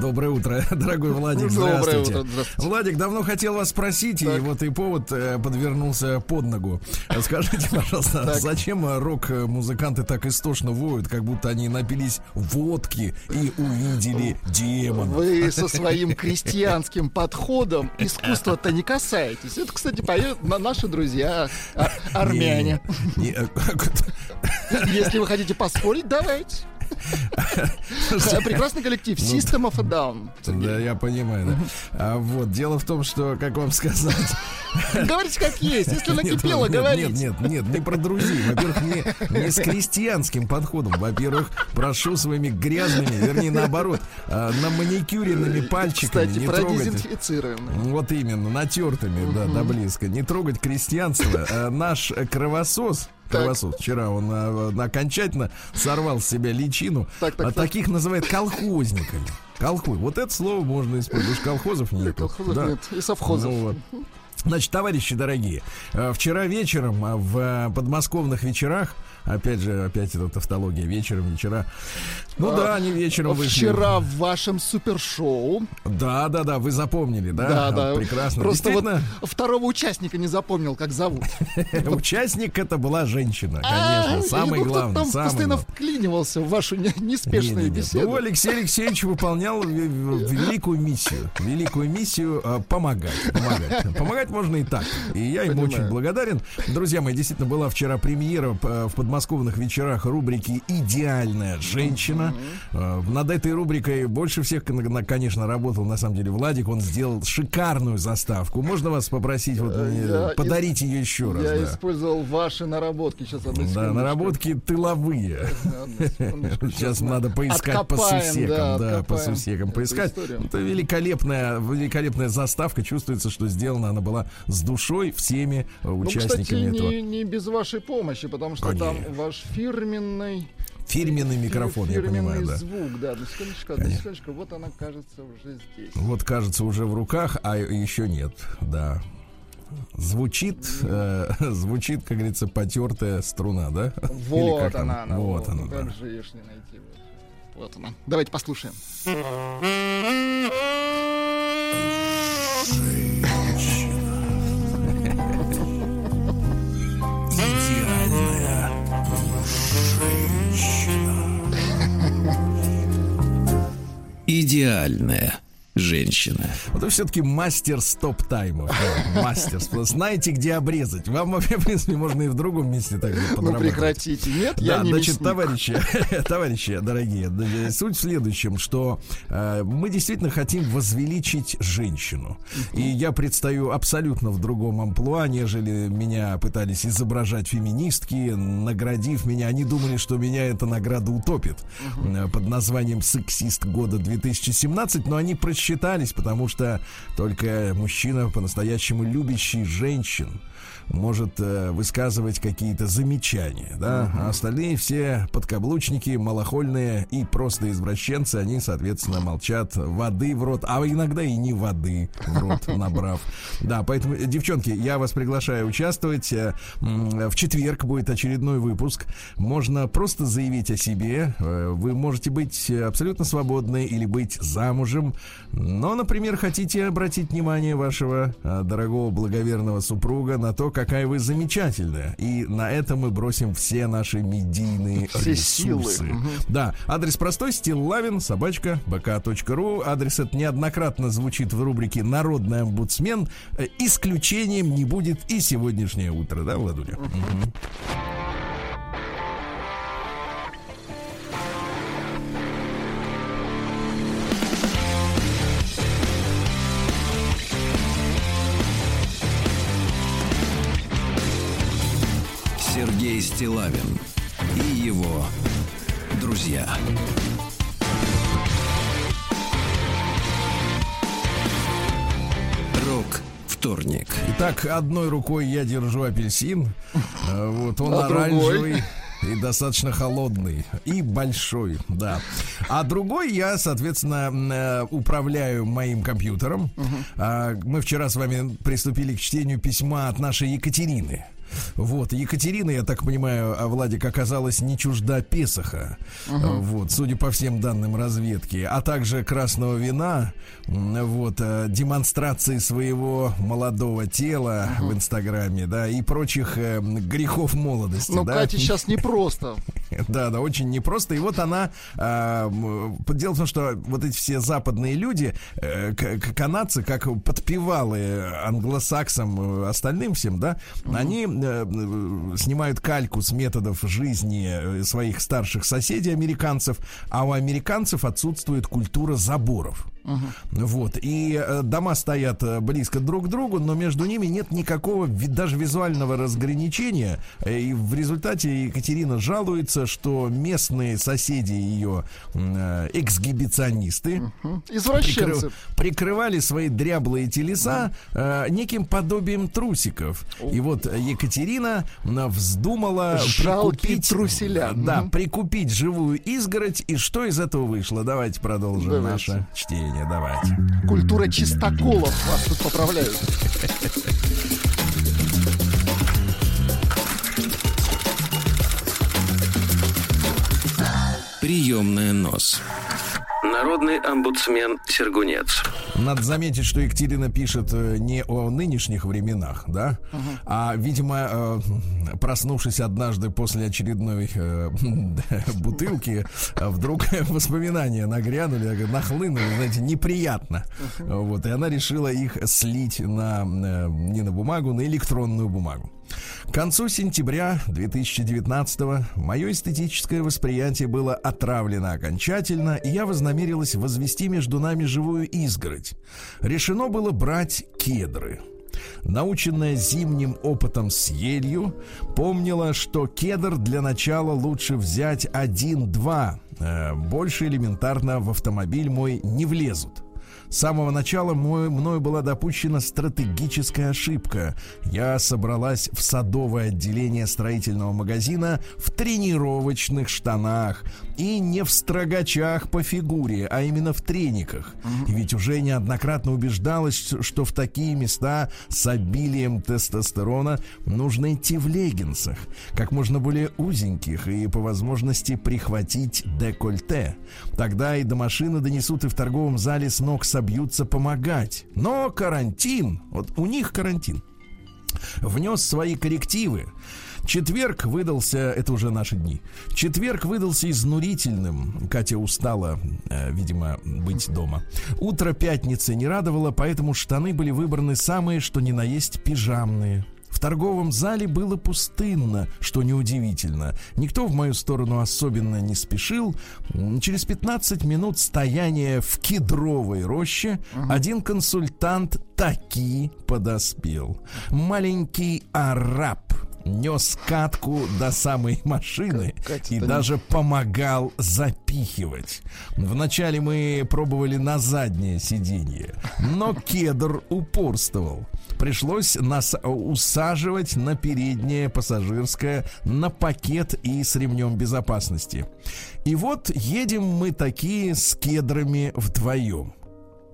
Доброе утро, дорогой Владик. Здравствуйте. Доброе утро, Владик, давно хотел вас спросить, и вот и повод э, подвернулся под ногу. Скажите, пожалуйста, зачем рок-музыканты так истошно воют, как будто они напились водки и увидели демона? Вы со своим крестьянским подходом искусства-то не касаетесь. Это, кстати, поют наши друзья а, армяне. Э, Если вы хотите поспорить, давайте. Прекрасный коллектив. Ну, System of a Down. Да, я понимаю. А вот, дело в том, что, как вам сказать... Говорите как есть. Если накипело, говорите. Нет, нет, нет, не про друзей. Во-первых, не, с крестьянским подходом. Во-первых, прошу своими грязными, вернее, наоборот, а, на маникюренными пальчиками Кстати, не трогать. Вот именно, натертыми, да, да близко. Не трогать крестьянство. А, наш кровосос Кровосос. Вчера он а, окончательно сорвал с себя личину. Так, так, а так. таких называют колхозниками. Колхоз. Вот это слово можно использовать. Колхозов нет. Колхозов да. нет. И совхозов. Ну, вот. Значит, товарищи дорогие, э, вчера вечером в подмосковных вечерах Опять же, опять эта тавтология вечером, вечера. Ну а, да, они вечером вышли. Вчера в вашем супершоу. Да, да, да, вы запомнили, да? Да, да. Прекрасно. Просто вот второго участника не запомнил, как зовут. Участник это была женщина, а, конечно. Самый главный. Там постоянно вклинивался в вашу неспешную беседу. Ну, Алексей Алексеевич выполнял великую миссию. Великую миссию а, помогать. Помогать. Помогать можно и так. И я ему очень благодарен. Друзья мои, действительно была вчера премьера в подмосковном подмосковных вечерах рубрики «Идеальная женщина». Mm-hmm. Над этой рубрикой больше всех, конечно, работал, на самом деле, Владик. Он сделал шикарную заставку. Можно вас попросить вот, э, я подарить ее еще раз? Я да. использовал ваши наработки. Сейчас, одну Да, наработки тыловые. Сейчас надо поискать по сусекам. Да, по сусекам поискать. Это великолепная, великолепная заставка. Чувствуется, что сделана она была с душой всеми ну, участниками этого. не без вашей помощи, потому что там ваш фирменный Фирменный микрофон, Фирменный я понимаю, да. звук, да. Ну, секундочку, одну секундочку. Вот она, кажется, уже здесь. Вот, кажется, уже в руках, а еще нет, да. Звучит, э, звучит, как говорится, потертая струна, да? Вот она, она. Вот, вот она, ну, да. Как же ее не найти? Вот она. Давайте послушаем. Идеальная женщина. Вот вы все-таки мастер стоп-таймов. Мастер. Знаете, где обрезать. Вам вообще, в принципе, можно и в другом месте так Ну, прекратите. Нет, я не значит, товарищи, товарищи дорогие, суть в следующем, что э, мы действительно хотим возвеличить женщину. И я предстаю абсолютно в другом амплуа, нежели меня пытались изображать феминистки, наградив меня. Они думали, что меня эта награда утопит э, под названием «Сексист года 2017», но они прочитали считались, потому что только мужчина, по-настоящему любящий женщин, может э, высказывать какие-то замечания, да, а остальные все подкаблучники, малохольные и просто извращенцы, они, соответственно, молчат воды в рот, а иногда и не воды в рот набрав. Да, поэтому, девчонки, я вас приглашаю участвовать. Э, в четверг будет очередной выпуск. Можно просто заявить о себе. Э, вы можете быть абсолютно свободны или быть замужем. Но, например, хотите обратить внимание вашего э, дорогого благоверного супруга на то, какая вы замечательная. И на это мы бросим все наши медийные все ресурсы. Силы. Да, адрес простой, стиллавин, собачка, bk.ru. Адрес это неоднократно звучит в рубрике «Народный омбудсмен». Э, исключением не будет и сегодняшнее утро, да, Владуля? Угу. Стилавин и его друзья. Рок вторник. Итак, одной рукой я держу апельсин. Э, вот он а оранжевый. Другой? И достаточно холодный. И большой, да. А другой я, соответственно, э, управляю моим компьютером. Угу. Мы вчера с вами приступили к чтению письма от нашей Екатерины. Вот, Екатерина, я так понимаю, а Владик оказалась не чужда Песоха. Угу. Вот, судя по всем данным разведки. А также красного вина, вот, э, демонстрации своего молодого тела угу. в Инстаграме, да, и прочих э, грехов молодости. Ну, да? Катя сейчас непросто. Да, да, очень непросто. И вот она... Э, дело в том, что вот эти все западные люди, э, канадцы, как подпевалы англосаксам, э, остальным всем, да, угу. они снимают кальку с методов жизни э, своих старших соседей американцев, а у американцев отсутствует культура заборов. Угу. Вот. И э, дома стоят э, близко друг к другу, но между ними нет никакого даже визуального разграничения. Э, и в результате Екатерина жалуется, что местные соседи ее эксгибиционисты угу. Извращенцы. Прикры, прикрывали свои дряблые телеса э, неким подобием трусиков. И вот Екатерина вздумала Жалкие прикупить, труселя. Да, угу. прикупить живую изгородь. И что из этого вышло? Давайте продолжим Давайте. наше чтение мнение, давайте. Культура чистоколов вас тут поправляют. Приемная нос. Народный омбудсмен Сергунец. Надо заметить, что Екатерина пишет э, не о нынешних временах, да, uh а, видимо, э, проснувшись однажды после очередной э, бутылки, вдруг воспоминания нагрянули, нахлынули, знаете, неприятно. Вот, и она решила их слить на, не на бумагу, на электронную бумагу. К концу сентября 2019 мое эстетическое восприятие было отравлено окончательно, и я вознамерилась возвести между нами живую изгородь. Решено было брать кедры. Наученная зимним опытом с елью, помнила, что кедр для начала лучше взять один-два. Э, больше элементарно в автомобиль мой не влезут. С самого начала мой, мною была допущена стратегическая ошибка. Я собралась в садовое отделение строительного магазина в тренировочных штанах и не в строгачах по фигуре, а именно в трениках. И ведь уже неоднократно убеждалась, что в такие места с обилием тестостерона нужно идти в леггинсах, как можно более узеньких и по возможности прихватить декольте. Тогда и до машины донесут и в торговом зале с ног собой собьются помогать. Но карантин, вот у них карантин, внес свои коррективы. Четверг выдался, это уже наши дни. Четверг выдался изнурительным. Катя устала, э, видимо, быть дома. Утро пятницы не радовало, поэтому штаны были выбраны самые, что ни на есть, пижамные торговом зале было пустынно, что неудивительно. Никто в мою сторону особенно не спешил. Через 15 минут стояния в кедровой роще угу. один консультант таки подоспел. Маленький араб нес катку до самой машины и даже помогал запихивать. Вначале мы пробовали на заднее сиденье, но кедр упорствовал. Пришлось нас усаживать на переднее пассажирское, на пакет и с ремнем безопасности. И вот едем мы такие с кедрами вдвоем.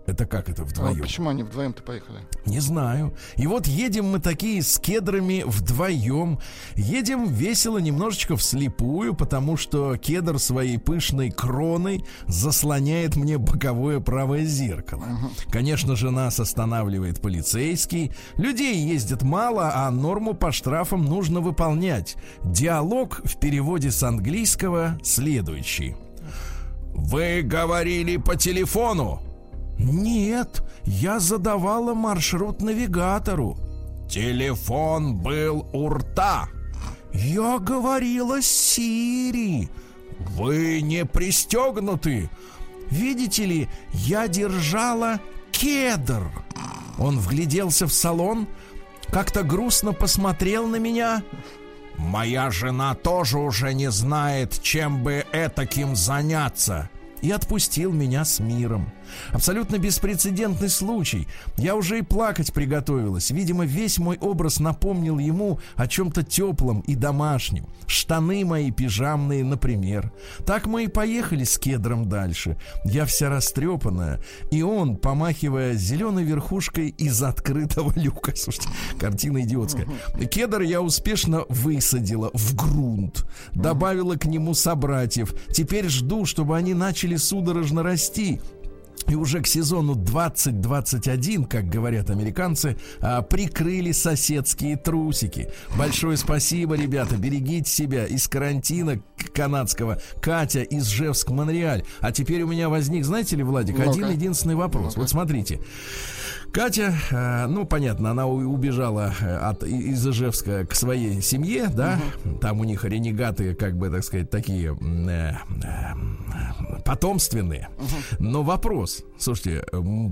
Это как это вдвоем? А почему они вдвоем-то поехали? Не знаю. И вот едем мы такие с кедрами вдвоем. Едем весело немножечко вслепую, потому что кедр своей пышной кроной заслоняет мне боковое правое зеркало. Угу. Конечно же, нас останавливает полицейский. Людей ездит мало, а норму по штрафам нужно выполнять. Диалог в переводе с английского следующий. Вы говорили по телефону. Нет, я задавала маршрут навигатору. Телефон был у рта. Я говорила с Сири. Вы не пристегнуты. Видите ли, я держала кедр. Он вгляделся в салон, как-то грустно посмотрел на меня. Моя жена тоже уже не знает, чем бы этаким заняться. и отпустил меня с миром. Абсолютно беспрецедентный случай. Я уже и плакать приготовилась. Видимо, весь мой образ напомнил ему о чем-то теплом и домашнем. Штаны мои пижамные, например. Так мы и поехали с кедром дальше. Я вся растрепанная. И он, помахивая зеленой верхушкой из открытого люка. Слушайте, картина идиотская. Кедр я успешно высадила в грунт. Добавила к нему собратьев. Теперь жду, чтобы они начали судорожно расти. И уже к сезону 2021, как говорят американцы, а, прикрыли соседские трусики. Большое спасибо, ребята. Берегите себя из карантина канадского. Катя из Жевск, Монреаль. А теперь у меня возник, знаете ли, Владик, один единственный вопрос. Вот смотрите. Катя, э, ну, понятно, она убежала э, от, из Ижевска к своей семье, да, угу. там у них ренегаты, как бы, так сказать, такие э, э, потомственные. Угу. Но вопрос, слушайте,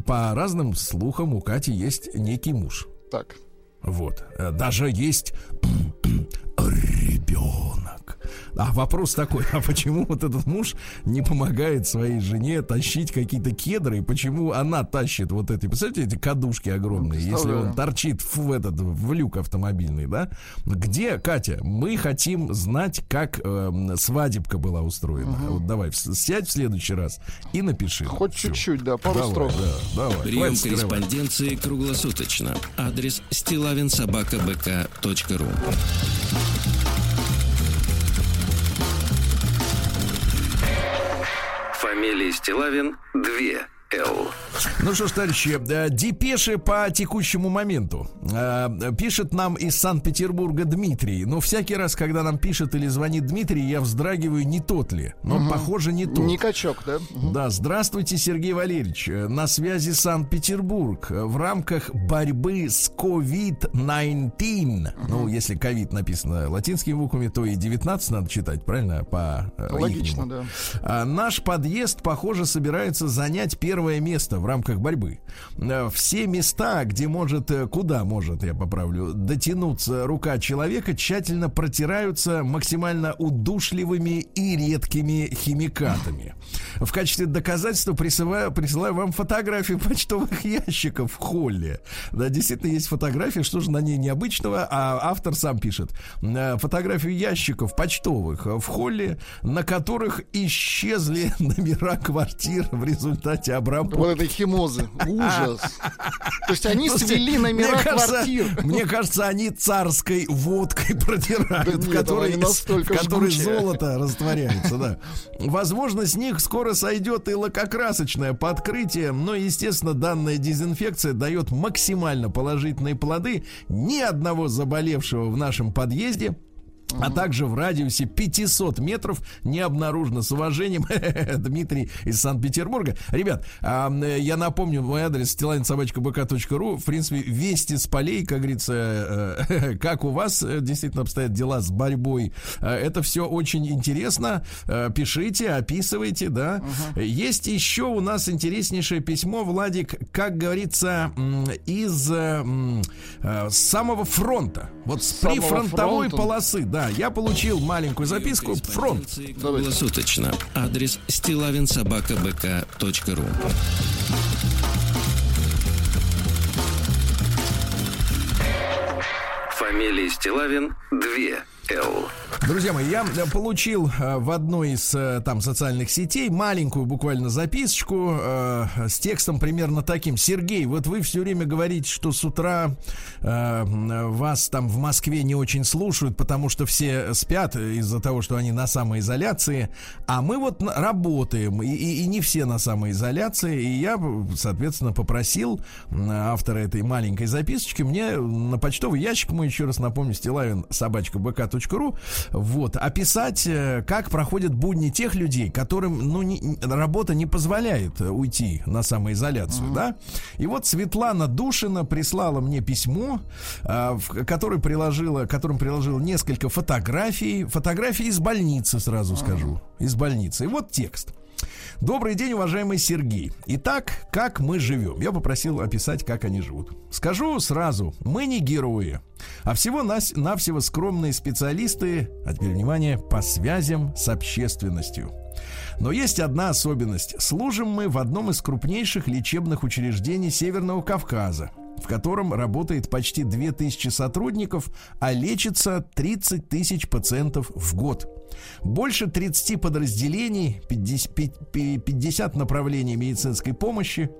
по разным слухам у Кати есть некий муж. Так. Вот. Э, даже есть ребенок. А вопрос такой, а почему вот этот муж не помогает своей жене тащить какие-то кедры, и почему она тащит вот эти, представляете, эти кадушки огромные, если он торчит в этот, в люк автомобильный, да? Где, Катя, мы хотим знать, как э, свадебка была устроена. Угу. Вот давай, сядь в следующий раз и напиши. Хоть чуть-чуть, да, пару давай, строк. Да, давай. Прием корреспонденции круглосуточно. Адрес стилавинсобакабк.ру Фамилия Стилавин 2 Л. Ну что ж, товарищи, э, депеши по текущему моменту. Э, пишет нам из Санкт-Петербурга Дмитрий. Но всякий раз, когда нам пишет или звонит Дмитрий, я вздрагиваю, не тот ли. Но, угу. похоже, не тот. Не качок, да? Угу. Да, здравствуйте, Сергей Валерьевич. Э, на связи Санкт-Петербург. В рамках борьбы с COVID-19, угу. ну, если ковид написано латинскими буквами, то и 19 надо читать, правильно? По Логично, да. А наш подъезд, похоже, собирается занять первый первое место в рамках борьбы. Э, все места, где может, э, куда может, я поправлю, дотянуться рука человека, тщательно протираются максимально удушливыми и редкими химикатами. В качестве доказательства присылаю, присылаю вам фотографию почтовых ящиков в холле. Да, действительно есть фотография, что же на ней необычного, а автор сам пишет. Э, фотографию ящиков почтовых в холле, на которых исчезли номера квартир в результате обработки. Вот этой химозы. Ужас. То есть они свели номера квартир. Мне кажется, они царской водкой протирают, в которой, золото растворяется. Да. Возможно, с них скоро сойдет и лакокрасочное подкрытие, но, естественно, данная дезинфекция дает максимально положительные плоды. Ни одного заболевшего в нашем подъезде а также в радиусе 500 метров не обнаружено. С уважением, Дмитрий из Санкт-Петербурга. Ребят, я напомню, мой адрес стилайнсобачкабк.ру. В принципе, вести с полей, как говорится, э, как у вас э, действительно обстоят дела с борьбой. Э, это все очень интересно. Пишите, описывайте, да. Угу. Есть еще у нас интереснейшее письмо, Владик, как говорится, из самого фронта. Вот с прифронтовой полосы, да, я получил маленькую записку. Фронт. Круглосуточно. Адрес стилавинсобакабк.ру Фамилия Стилавин 2 Друзья мои, я получил э, в одной из э, там социальных сетей маленькую буквально записочку э, с текстом примерно таким. Сергей, вот вы все время говорите, что с утра э, вас там в Москве не очень слушают, потому что все спят из-за того, что они на самоизоляции, а мы вот работаем, и, и, не все на самоизоляции, и я, соответственно, попросил автора этой маленькой записочки мне на почтовый ящик, мы еще раз напомню, стилавин собачка bk.ru вот, описать, э, как проходят будни тех людей, которым, ну, не, работа не позволяет уйти на самоизоляцию, mm-hmm. да. И вот Светлана Душина прислала мне письмо, э, в которое приложила, которым приложила несколько фотографий, фотографии из больницы, сразу mm-hmm. скажу, из больницы. И вот текст. Добрый день, уважаемый Сергей. Итак, как мы живем? Я попросил описать, как они живут. Скажу сразу, мы не герои, а всего нас, навсего скромные специалисты, а теперь внимание, по связям с общественностью. Но есть одна особенность. Служим мы в одном из крупнейших лечебных учреждений Северного Кавказа в котором работает почти 2000 сотрудников, а лечится 30 тысяч пациентов в год. Больше 30 подразделений, 50, 50 направлений медицинской помощи,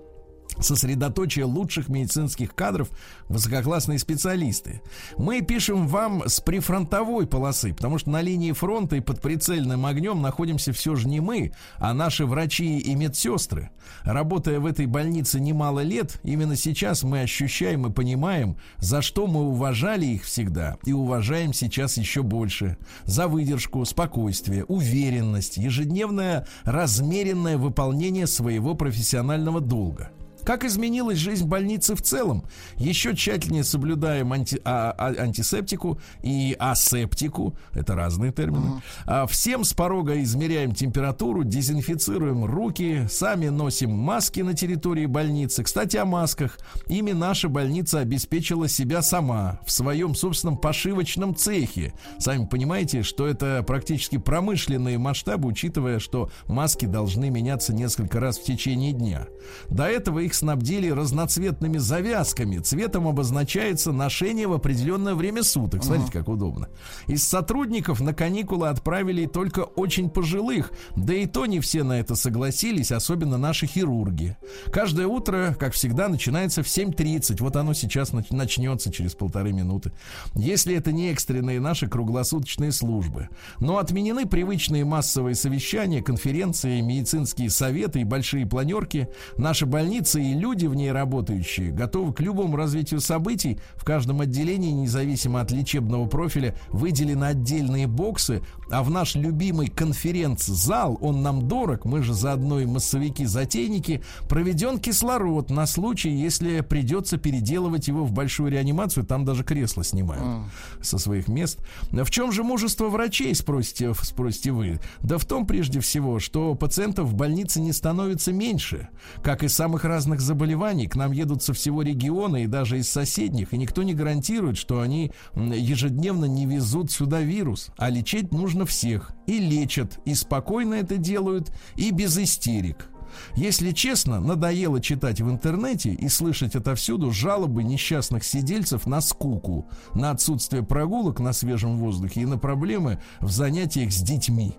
сосредоточие лучших медицинских кадров, высококлассные специалисты. Мы пишем вам с прифронтовой полосы, потому что на линии фронта и под прицельным огнем находимся все же не мы, а наши врачи и медсестры. Работая в этой больнице немало лет, именно сейчас мы ощущаем и понимаем, за что мы уважали их всегда и уважаем сейчас еще больше. За выдержку, спокойствие, уверенность, ежедневное размеренное выполнение своего профессионального долга. Как изменилась жизнь больницы в целом? Еще тщательнее соблюдаем анти, а, а, антисептику и асептику. Это разные термины. Uh-huh. Всем с порога измеряем температуру, дезинфицируем руки, сами носим маски на территории больницы. Кстати, о масках. Ими наша больница обеспечила себя сама в своем собственном пошивочном цехе. Сами понимаете, что это практически промышленные масштабы, учитывая, что маски должны меняться несколько раз в течение дня. До этого их снабдили разноцветными завязками. Цветом обозначается ношение в определенное время суток. Смотрите, как удобно. Из сотрудников на каникулы отправили только очень пожилых. Да и то не все на это согласились, особенно наши хирурги. Каждое утро, как всегда, начинается в 7.30. Вот оно сейчас начнется через полторы минуты. Если это не экстренные наши круглосуточные службы. Но отменены привычные массовые совещания, конференции, медицинские советы и большие планерки. Наши больницы и люди в ней работающие готовы к любому развитию событий. В каждом отделении, независимо от лечебного профиля, выделены отдельные боксы, а в наш любимый конференц-зал, он нам дорог, мы же заодно и массовики-затейники, проведен кислород на случай, если придется переделывать его в большую реанимацию, там даже кресло снимают mm. со своих мест. В чем же мужество врачей, спросите, спросите вы? Да в том прежде всего, что пациентов в больнице не становится меньше, как и самых разных заболеваний. К нам едут со всего региона и даже из соседних, и никто не гарантирует, что они ежедневно не везут сюда вирус, а лечить нужно всех. И лечат, и спокойно это делают, и без истерик. Если честно, надоело читать в интернете и слышать отовсюду жалобы несчастных сидельцев на скуку, на отсутствие прогулок на свежем воздухе и на проблемы в занятиях с детьми.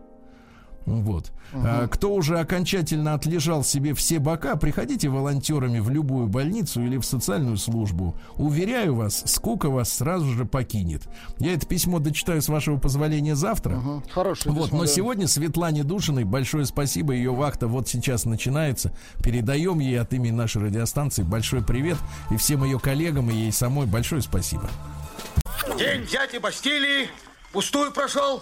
Вот. Угу. А, кто уже окончательно отлежал себе все бока, приходите волонтерами в любую больницу или в социальную службу. Уверяю вас, скука вас сразу же покинет. Я это письмо дочитаю с вашего позволения завтра. Угу. Хорошее Вот, письмо, но да. сегодня Светлане Душиной большое спасибо. Ее вахта вот сейчас начинается. Передаем ей от имени нашей радиостанции большой привет. И всем ее коллегам и ей самой большое спасибо. День дяди Бастилии пустую прошел.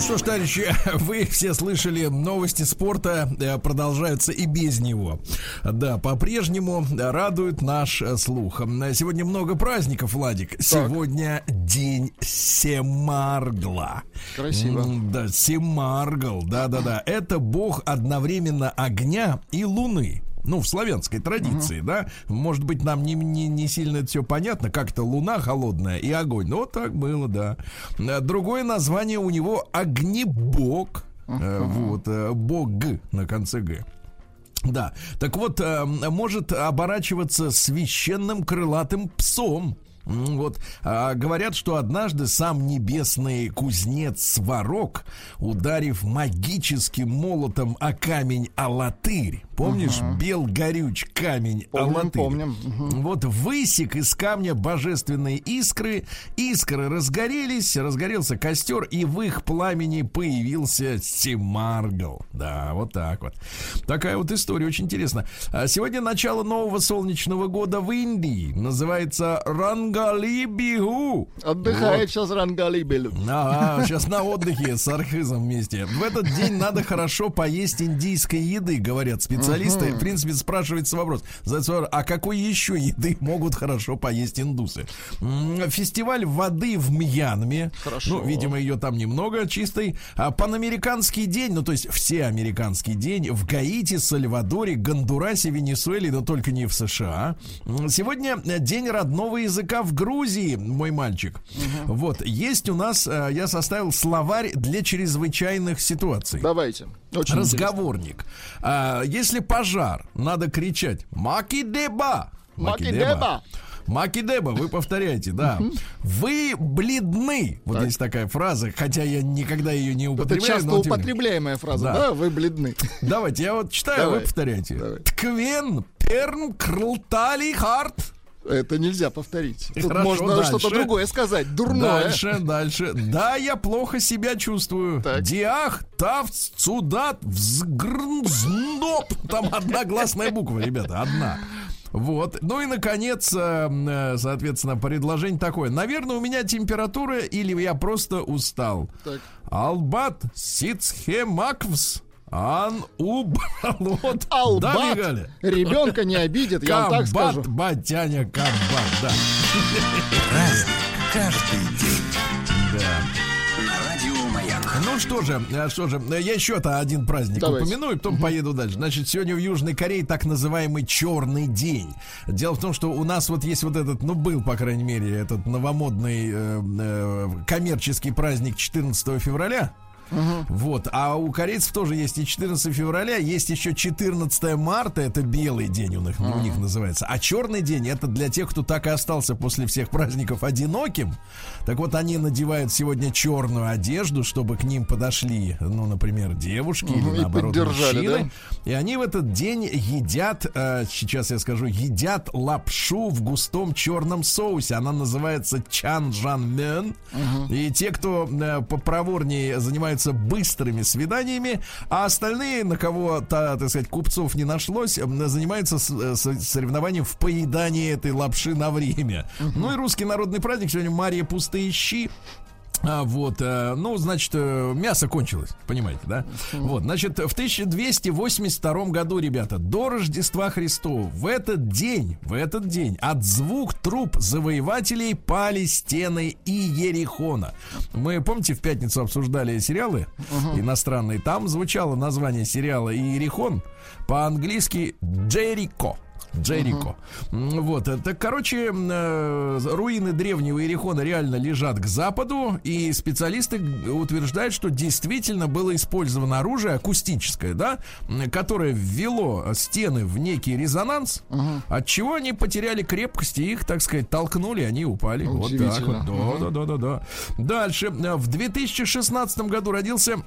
ну что ж, товарищи, вы все слышали, новости спорта э, продолжаются и без него. Да, по-прежнему радует наш э, слух. Сегодня много праздников, Владик. Так. Сегодня день Семаргла. Красиво. Да, Семаргл, да-да-да. Это бог одновременно огня и луны ну, в славянской традиции, uh-huh. да, может быть, нам не, не, не сильно это все понятно, как это луна холодная и огонь. Ну, вот так было, да. Другое название у него огнебог. Uh-huh. Вот, э, бог на конце Г. Да, так вот, э, может оборачиваться священным крылатым псом. Вот а, говорят, что однажды сам небесный кузнец Сварог, ударив магическим молотом о камень Алатырь, помнишь, угу. бел горюч камень помним, Алатырь, помним. Угу. вот высек из камня божественные искры, искры разгорелись, разгорелся костер, и в их пламени появился Симаргл. Да, вот так вот. Такая вот история, очень интересно. А сегодня начало нового солнечного года в Индии, называется Ранга Рангалибигу. Отдыхает вот. сейчас Рангалибелю. Ага, сейчас на отдыхе с архизом вместе. В этот день надо хорошо поесть индийской еды, говорят специалисты. Специалиста, uh-huh. в принципе, спрашивается вопрос, а какой еще еды могут хорошо поесть индусы? Фестиваль воды в Мьянме. Хорошо. Ну, видимо, ее там немного чистой. А панамериканский день, ну, то есть все американский день в Гаити, Сальвадоре, Гондурасе, Венесуэле, но только не в США. Сегодня день родного языка в Грузии, мой мальчик. Угу. Вот, есть у нас, э, я составил словарь для чрезвычайных ситуаций. Давайте. Очень Разговорник. А, если пожар, надо кричать «Макидеба!» Макидеба! Макидеба, вы повторяете, да. Вы бледны. Вот так. есть такая фраза, хотя я никогда ее не употребляю. Это часто употребляемая фраза, да. да, вы бледны. Давайте, я вот читаю, Давай. вы повторяйте. Давай. Тквен, перн, крлтали, харт. Это нельзя повторить. Тут Хорошо, можно что-то другое сказать. Дурное. Дальше, дальше. Да, я плохо себя чувствую. Так. Диах, тавц, цудат, взгрнзноп. Там одна гласная буква, ребята, одна. Вот. Ну и, наконец, э, э, соответственно, предложение такое. Наверное, у меня температура или я просто устал. Так. Албат сицхемаквс. Ан убалот. Албат. Да, Ребенка не обидит, я вам так скажу. батяня, комбат, да. Праздник каждый день. Да. Ну что же, э, что же, я еще-то один праздник Давайте. упомяну, и потом угу. поеду дальше. Значит, сегодня в Южной Корее так называемый черный день. Дело в том, что у нас вот есть вот этот, ну, был, по крайней мере, этот новомодный э, э, коммерческий праздник 14 февраля. Угу. Вот. А у корейцев тоже есть и 14 февраля, есть еще 14 марта, это белый день у них, угу. у них называется. А черный день это для тех, кто так и остался после всех праздников одиноким. Так вот, они надевают сегодня черную одежду, чтобы к ним подошли, ну, например, девушки угу, или наоборот мужчины. Да? И они в этот день едят, э, сейчас я скажу, едят лапшу в густом черном соусе. Она называется чанжанмен. Угу. И те, кто э, попроворнее занимаются занимаются быстрыми свиданиями, а остальные, на кого, то, так сказать, купцов не нашлось, занимаются э, соревнованием в поедании этой лапши на время. Uh-huh. Ну и русский народный праздник сегодня Мария пустые щи. А, вот, э, ну, значит, э, мясо кончилось, понимаете, да? Вот, значит, в 1282 году, ребята, до Рождества Христова, в этот день, в этот день от звук труп завоевателей пали стены Иерихона. Мы, помните, в пятницу обсуждали сериалы uh-huh. иностранные, там звучало название сериала Иерихон по-английски «Джерико». Джерико. Uh-huh. Вот, это, короче, э, руины древнего Иерихона реально лежат к западу, и специалисты утверждают, что действительно было использовано оружие акустическое, да, которое ввело стены в некий резонанс, uh-huh. от чего они потеряли крепкость и их, так сказать, толкнули, они упали. Вот так вот. Да, uh-huh. да, да, да, да. Дальше. В 2016 году родился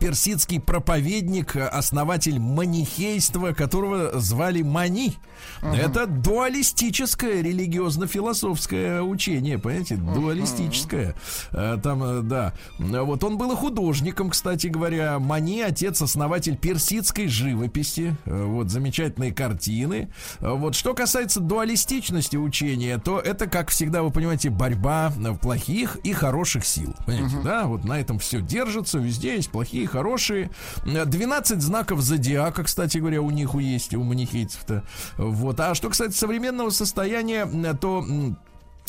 персидский проповедник, основатель манихейства, которого звали Мани. Uh-huh. Это дуалистическое религиозно-философское учение, понимаете, uh-huh. дуалистическое. Э, там, э, да. Вот он был и художником, кстати говоря. Мани, отец-основатель персидской живописи. Э, вот замечательные картины. Вот что касается дуалистичности учения, то это, как всегда, вы понимаете, борьба плохих и хороших сил. Понимаете, uh-huh. да? Вот на этом все держится, везде есть плохие плохие, хорошие. 12 знаков зодиака, кстати говоря, у них есть, у манихейцев-то. Вот. А что, кстати, современного состояния, то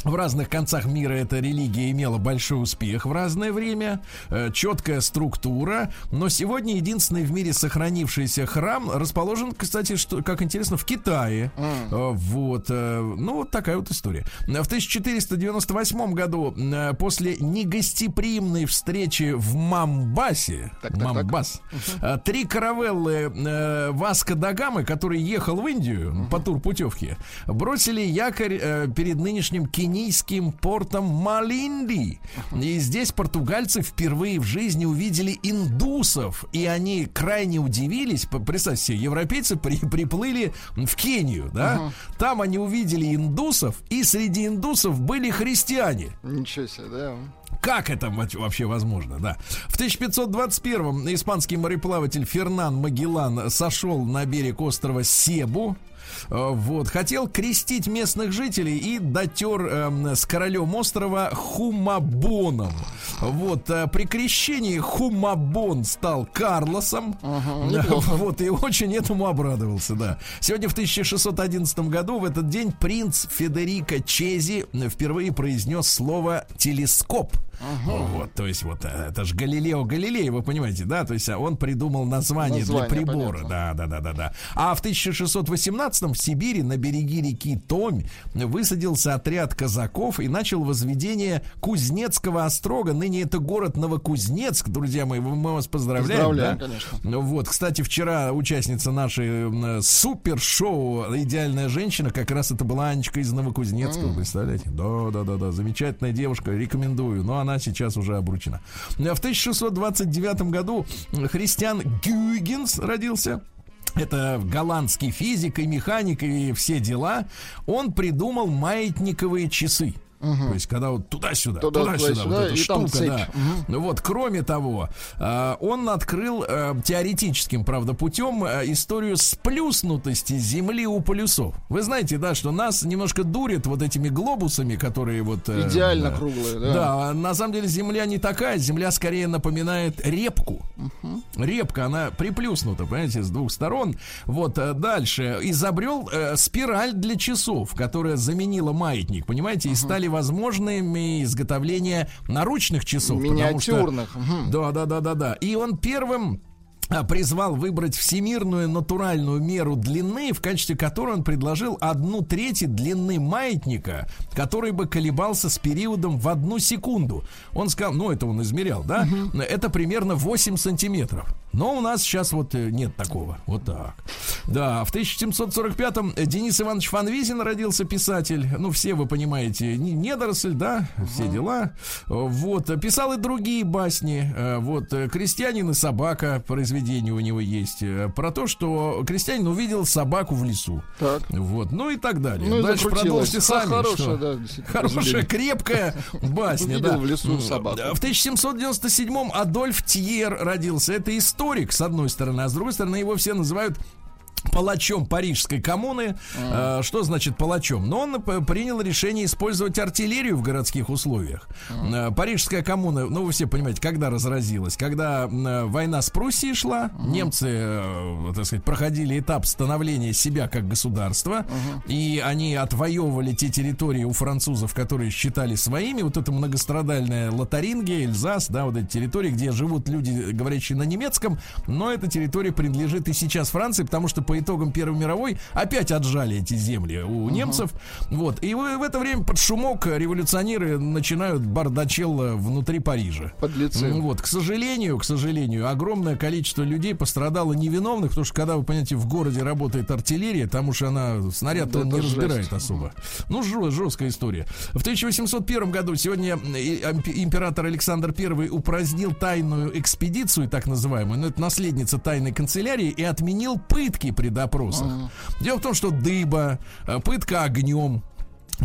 в разных концах мира эта религия имела большой успех в разное время, э, четкая структура, но сегодня единственный в мире сохранившийся храм расположен, кстати, что, как интересно, в Китае. Mm. Вот, э, ну вот такая вот история. В 1498 году после негостеприимной встречи в Мамбасе, так, так, Мамбас, так. три каравеллы Васка Дагамы, который ехал в Индию uh-huh. по турпутевке, бросили якорь перед нынешним Кенийским кенийским портом Малинди. И здесь португальцы впервые в жизни увидели индусов. И они крайне удивились. Представьте себе, европейцы при, приплыли в Кению, да? Угу. Там они увидели индусов, и среди индусов были христиане. Ничего себе, да. Как это вообще возможно, да? В 1521-м испанский мореплаватель Фернан Магеллан сошел на берег острова Себу, вот, хотел крестить местных жителей и дотер э, с королем острова Хумабоном. Вот, э, при крещении Хумабон стал Карлосом. Ага, вот, и очень этому обрадовался, да. Сегодня в 1611 году, в этот день, принц Федерико Чези впервые произнес слово «телескоп». Ага. Вот, то есть вот э, это же Галилео Галилей, вы понимаете, да? То есть а он придумал название, название для прибора. Понятно. Да, да, да, да, да. А в 1618 в Сибири на береги реки Томь высадился отряд казаков и начал возведение Кузнецкого острога. Ныне это город Новокузнецк, друзья мои, мы вас поздравляем. Поздравляем, да? конечно. Вот, кстати, вчера участница нашей супер-шоу «Идеальная женщина» как раз это была Анечка из Новокузнецка, mm. представляете? Да, да, да, да, замечательная девушка, рекомендую. Но она она сейчас уже обручена. В 1629 году Христиан Гюйгенс родился. Это голландский физик и механик и все дела. Он придумал маятниковые часы. Угу. То есть, когда вот туда-сюда, туда-сюда, вот эта штука, да. Угу. Вот, кроме того, э, он открыл э, теоретическим, правда, путем э, историю сплюснутости Земли у полюсов. Вы знаете, да, что нас немножко дурит вот этими глобусами, которые вот... Идеально круглые, да. Да, на самом деле Земля не такая, Земля скорее напоминает репку. Угу. Репка, она приплюснута, понимаете, с двух сторон. Вот, дальше. Изобрел спираль для часов, которая заменила маятник, понимаете, и стали возможными изготовления наручных часов. Миниатюрных. Что, да, да, да, да, да. И он первым а, призвал выбрать всемирную натуральную меру длины, в качестве которой он предложил одну треть длины маятника, который бы колебался с периодом в одну секунду. Он сказал, ну это он измерял, да? Угу. Это примерно 8 сантиметров. Но у нас сейчас вот э, нет такого. Вот так. Да, в 1745-м Денис Иванович Фанвизин родился писатель. Ну, все вы понимаете, недоросль, да, все угу. дела. Вот, писал и другие басни. Э, вот, «Крестьянин и собака» произведение у него есть э, про то, что крестьянин увидел собаку в лесу. Так. Вот, ну и так далее. Ну, Дальше продолжите сами. Хорошая, да, Хорошая, крепкая басня. Да. в лесу собаку. В 1797-м Адольф Тьер родился. Это историк, с одной стороны, а с другой стороны его все называют палачом Парижской коммуны. Mm. что значит палачом? Но он принял решение использовать артиллерию в городских условиях. Mm. Парижская коммуна, ну вы все понимаете, когда разразилась? Когда война с Пруссией шла, mm. немцы, э, так сказать, проходили этап становления себя как государства, mm. и они отвоевывали те территории у французов, которые считали своими. Вот это многострадальная Лотарингия, Эльзас, да, вот эти территории, где живут люди, говорящие на немецком, но эта территория принадлежит и сейчас Франции, потому что по итогам Первой мировой опять отжали эти земли у uh-huh. немцев. Вот. И в, в это время под шумок революционеры начинают бардачел внутри Парижа. Подлецы. Вот. К сожалению, к сожалению, огромное количество людей пострадало невиновных, потому что когда, вы понимаете, в городе работает артиллерия, там уж она снаряд да, не разбирает жесть. особо. Ну, жесткая история. В 1801 году сегодня император Александр I упразднил тайную экспедицию, так называемую, но это наследница тайной канцелярии, и отменил пытки при допросах. Дело в том, что дыба, э, пытка огнем,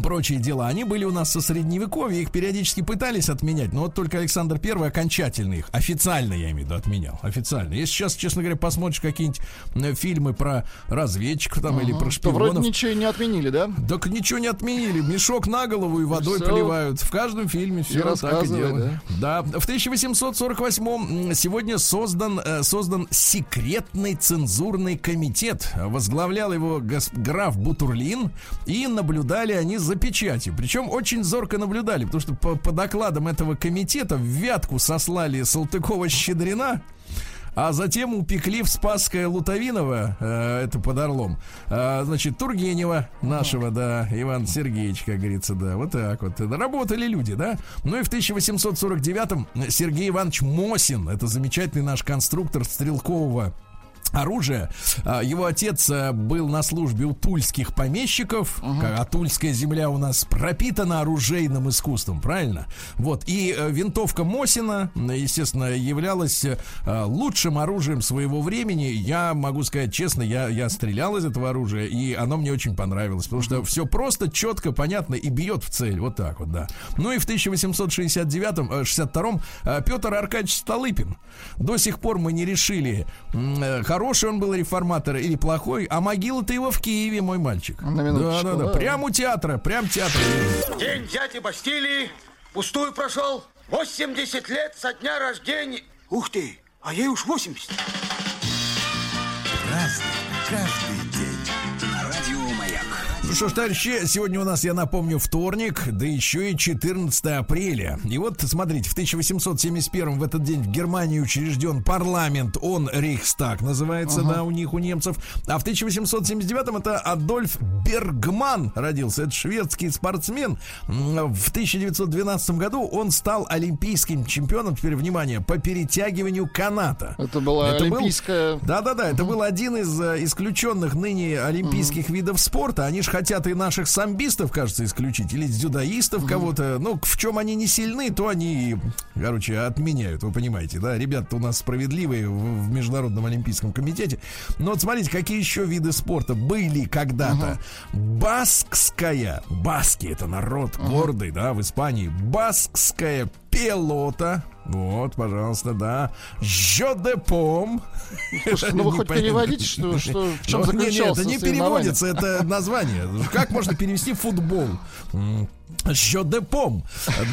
прочие дела, они были у нас со средневековья, их периодически пытались отменять, но вот только Александр Первый окончательно их, официально я имею в виду, отменял, официально. Если сейчас, честно говоря, посмотришь какие-нибудь э, фильмы про разведчиков там uh-huh. или про шпионов... То вроде ничего не отменили, да? Так ничего не отменили, мешок на голову и водой все. поливают. В каждом фильме все и так и делают. Да? да, в 1848 сегодня создан, э, создан секретный цензурный комитет. Возглавлял его граф Бутурлин, и наблюдали они за печатью. Причем очень зорко наблюдали, потому что по, по докладам этого комитета в Вятку сослали Салтыкова-Щедрина, а затем упекли в Спасское Лутовиново, э, это под Орлом, э, значит, Тургенева нашего, да, Иван Сергеевич, как говорится, да, вот так вот. Работали люди, да. Ну и в 1849-м Сергей Иванович Мосин, это замечательный наш конструктор стрелкового оружие. А, его отец э, был на службе у тульских помещиков. Угу. А тульская земля у нас пропитана оружейным искусством, правильно? Вот. И э, винтовка Мосина, естественно, являлась э, лучшим оружием своего времени. Я могу сказать честно, я, я стрелял из этого оружия, и оно мне очень понравилось. Потому что все просто, четко, понятно и бьет в цель. Вот так вот, да. Ну и в 1869-62 Петр Аркадьевич Столыпин. До сих пор мы не решили, хороший он был реформатор или плохой, а могила-то его в Киеве, мой мальчик. На да, да, да. Прямо у театра, прям театр. День дяди Бастилии пустую прошел. 80 лет со дня рождения. Ух ты, а ей уж 80. Разный, ну что ж, товарищи, сегодня у нас, я напомню, вторник, да еще и 14 апреля. И вот, смотрите, в 1871 в этот день в Германии учрежден парламент, он Рейхстаг называется, uh-huh. да, у них, у немцев. А в 1879 это Адольф Бергман родился, это шведский спортсмен. В 1912 году он стал олимпийским чемпионом, теперь, внимание, по перетягиванию каната. Это была это олимпийская... Да-да-да, это был один из э, исключенных ныне олимпийских uh-huh. видов спорта. Они же хотят и наших самбистов, кажется, исключить, или дзюдоистов кого-то. Ну, в чем они не сильны, то они, короче, отменяют, вы понимаете, да? Ребята у нас справедливые в, в Международном Олимпийском комитете. Но вот смотрите, какие еще виды спорта были когда-то. Mm-hmm. Баскская, баски это народ mm-hmm. гордый, да, в Испании. Баскская пелота. Вот, пожалуйста, да. Жодепом. Слушайте, ну вы хоть переводите, что, что в чем ну, заключался Нет, это не переводится, это название. Как можно перевести футбол? Жодепом.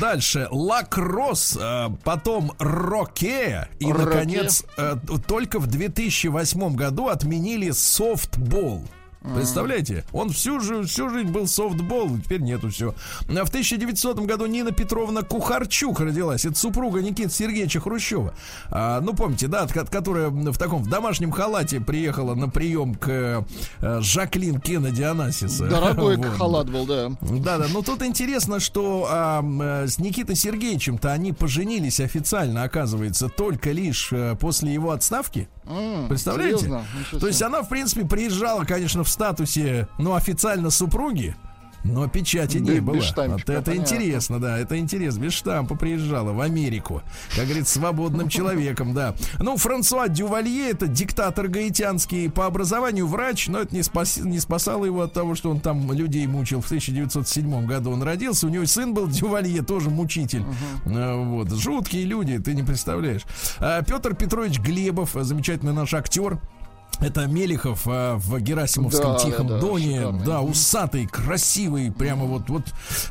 Дальше лакросс, э, потом роке и, наконец, э, только в 2008 году отменили софтбол. Представляете? Он всю, же, всю жизнь был софтбол, теперь нету все. В 1900 году Нина Петровна Кухарчук родилась. Это супруга Никиты Сергеевича Хрущева. А, ну, помните, да, которая в таком в домашнем халате приехала на прием к э, Жаклин Кеннеди Анасиса. Дорогой вот. халат был, да. Да-да, но тут интересно, что а, э, с Никитой Сергеевичем-то они поженились официально, оказывается, только лишь э, после его отставки. Представляете? То есть она, в принципе, приезжала, конечно, в статусе, ну, официально супруги, но печати не было. Без вот это понятно. интересно, да, это интересно. Без штампа приезжала в Америку, как говорится, свободным человеком, да. Ну, Франсуа Дювалье, это диктатор гаитянский, по образованию врач, но это не, спас, не спасало его от того, что он там людей мучил. В 1907 году он родился, у него сын был Дювалье, тоже мучитель. Uh-huh. Вот, жуткие люди, ты не представляешь. А, Петр Петрович Глебов, замечательный наш актер, это Мелихов а, в Герасимовском да, Тихом да, Доне. Шикарный. Да, усатый, красивый, прямо вот, вот,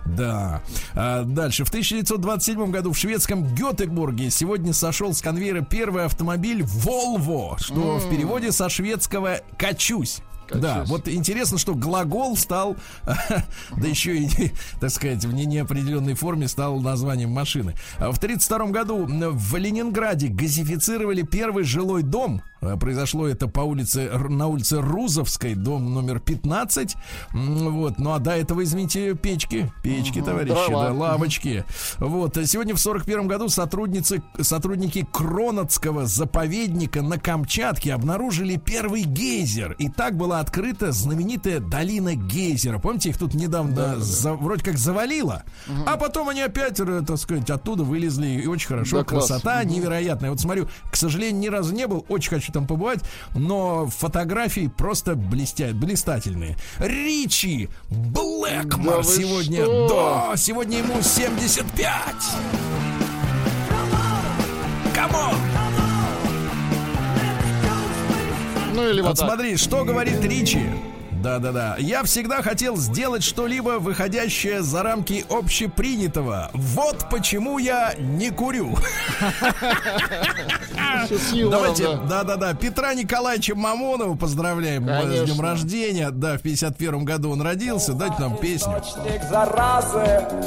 да. А, дальше. В 1927 году в шведском Гетеборге сегодня сошел с конвейера первый автомобиль Volvo, что mm. в переводе со шведского «качусь». Да, вот интересно, что глагол стал, да еще и, так сказать, в неопределенной форме стал названием машины. В 1932 году в Ленинграде газифицировали первый жилой дом. Произошло это по улице, на улице Рузовской, дом номер 15. Вот, ну а до этого, извините, печки, печки, угу, товарищи, да, лавочки. Вот, сегодня в 41 году сотрудницы, сотрудники Кронотского заповедника на Камчатке обнаружили первый гейзер. И так была открыта знаменитая долина Гейзера. Помните, их тут недавно да, за, вроде как завалило, угу. а потом они опять, так сказать, оттуда вылезли. И очень хорошо. Да, Красота класс. невероятная. Вот смотрю, к сожалению, ни разу не был. Очень хочу там побывать. Но фотографии просто блестят, блистательные. Ричи Блэкмор да сегодня. Что? Да, сегодня ему 75. Come on! Ну или вот, вот смотри, что говорит Ричи. Да-да-да. Я всегда хотел сделать что-либо, выходящее за рамки общепринятого. Вот почему я не курю. Давайте, да-да-да, Петра Николаевича Мамонова поздравляем с днем рождения. Да, в 51 году он родился. Дайте нам песню.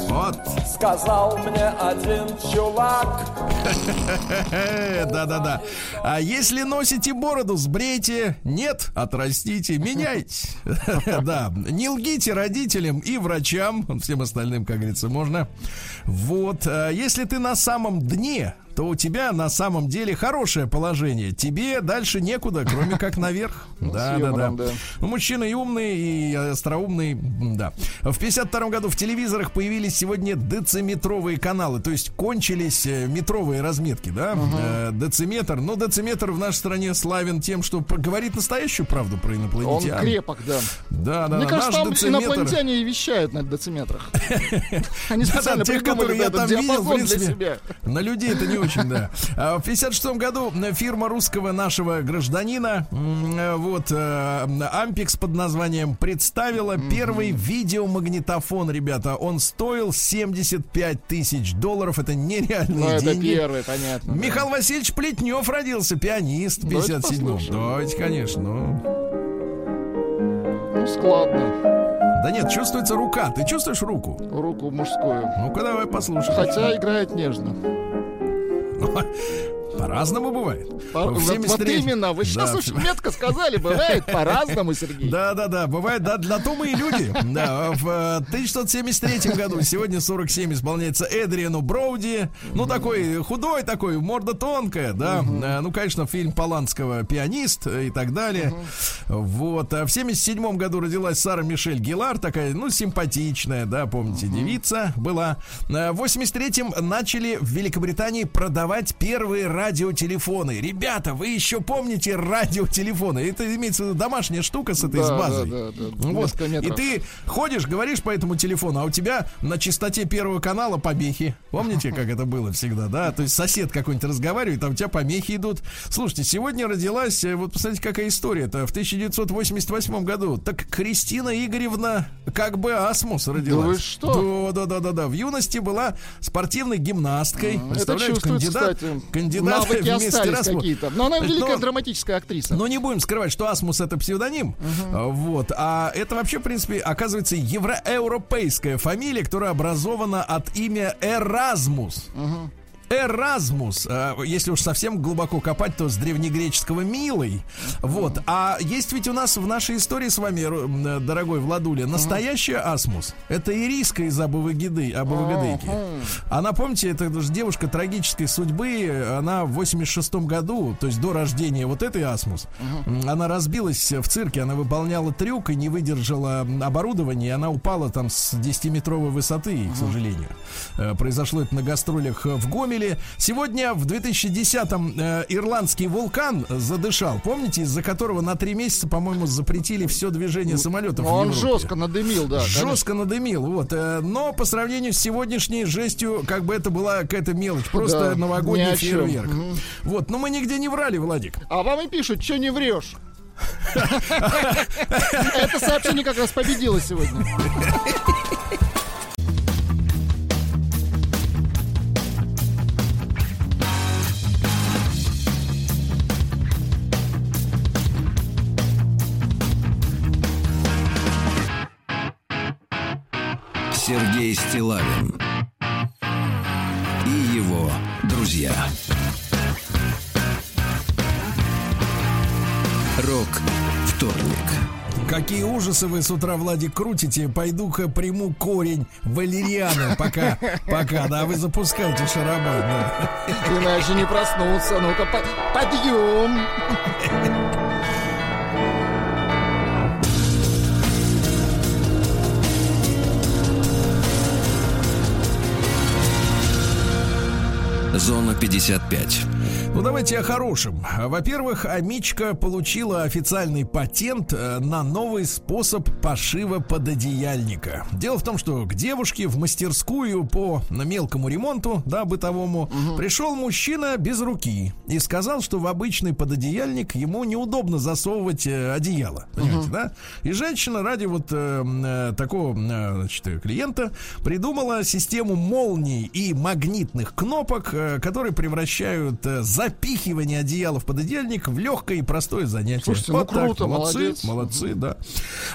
Вот. Сказал мне один чувак. Да-да-да. А если носите бороду, сбрейте. Нет, отрастите, меняйте. Да, не лгите родителям и врачам, всем остальным, как говорится, можно. Вот, а если ты на самом дне, то у тебя на самом деле хорошее положение. Тебе дальше некуда, кроме как наверх. Ну, да, да, да. Ну, мужчина и умный, и остроумный, да. В 52 году в телевизорах появились сегодня дециметровые каналы, то есть кончились э, метровые разметки, да, угу. дециметр. Но дециметр в нашей стране славен тем, что говорит настоящую правду про инопланетян. Он крепок, да. Да, да, Мне кажется, там инопланетяне и вещают на дециметрах. Они специально тех, которые я там видел, в принципе, на людей это не очень, да. А в 56 году фирма русского нашего гражданина, вот, Ампекс под названием представила первый видеомагнитофон, ребята. Он стоил 75 тысяч долларов. Это нереальные ну, деньги. это первый, понятно. Михаил да. Васильевич Плетнев родился, пианист в 57-м. Давайте, конечно. Ну, ну складно. Да нет, чувствуется рука. Ты чувствуешь руку? Руку мужскую. Ну-ка давай послушаем. Хотя играет нежно. going on. По-разному бывает. По, вот, вот именно, вы сейчас да. очень метко сказали, бывает по-разному, Сергей. Да, да, да, бывает, да, для то мы и люди. Да, в 1973 э, году, сегодня 47 исполняется Эдриану Броуди, ну такой худой такой, морда тонкая, да, uh ну, конечно, фильм Поланского «Пианист» и так далее. Вот, а в 77 году родилась Сара Мишель Гилар, такая, ну, симпатичная, да, помните, девица была. Э, в 83-м начали в Великобритании продавать первые радиотелефоны. Ребята, вы еще помните радиотелефоны? Это имеется в виду домашняя штука с этой да, с базой. Да, да, да. Вот. И ты ходишь, говоришь по этому телефону, а у тебя на частоте первого канала помехи. Помните, как это было всегда, да? То есть сосед какой-нибудь разговаривает, а у тебя помехи идут. Слушайте, сегодня родилась, э, вот посмотрите, какая история. Это в 1988 году. Так Кристина Игоревна как бы Асмус родилась. Да вы что? Да, да, да, да, да. В юности была спортивной гимнасткой. Представляете, кандидат, кстати. кандидат навыки остались какие-то. Но она великая драматическая актриса. Но не будем скрывать, что Асмус это псевдоним. Угу. Вот. А это вообще, в принципе, оказывается евроевропейская фамилия, которая образована от имя Эразмус. Угу. Эразмус, э, если уж совсем глубоко копать, то с древнегреческого «милый». Вот. А есть ведь у нас в нашей истории с вами, э, дорогой Владуля, настоящая Асмус. Это Ириска из Абовыгиды, Абовыгидыки. Она, помните, это же девушка трагической судьбы. Она в 86 году, то есть до рождения вот этой Асмус, она разбилась в цирке, она выполняла трюк и не выдержала оборудование, она упала там с 10-метровой высоты, к сожалению. Э, произошло это на гастролях в Гомеле вспомнили. Сегодня в 2010-м э, ирландский вулкан задышал. Помните, из-за которого на три месяца, по-моему, запретили все движение самолетов. Он жестко надымил, да. Жестко конечно. надымил, вот. Э, но по сравнению с сегодняшней жестью, как бы это была какая-то мелочь, просто да, новогодний фейерверк. Угу. Вот, но мы нигде не врали, Владик. А вам и пишут, что не врешь. Это сообщение как раз победило сегодня. Сергей Стилавин и его друзья. Рок вторник. Какие ужасы вы с утра, Владик, крутите. Пойду-ка приму корень валерианы. Пока, пока, да, вы запускайте шарабан. Да. Иначе не проснуться. Ну-ка, подъем. Зона 55. Ну, давайте о хорошем. Во-первых, Амичка получила официальный патент э, на новый способ пошива пододеяльника. Дело в том, что к девушке в мастерскую по мелкому ремонту, да, бытовому, угу. пришел мужчина без руки и сказал, что в обычный пододеяльник ему неудобно засовывать э, одеяло. Понимаете, угу. да? И женщина ради вот э, э такого значит, клиента придумала систему молний и магнитных кнопок, э, которые превращают э, запихивание одеяла в пододеяльник в легкое и простое занятие. Слушайте, ну вот ну круто, так, молодцы, молодец. молодцы, да.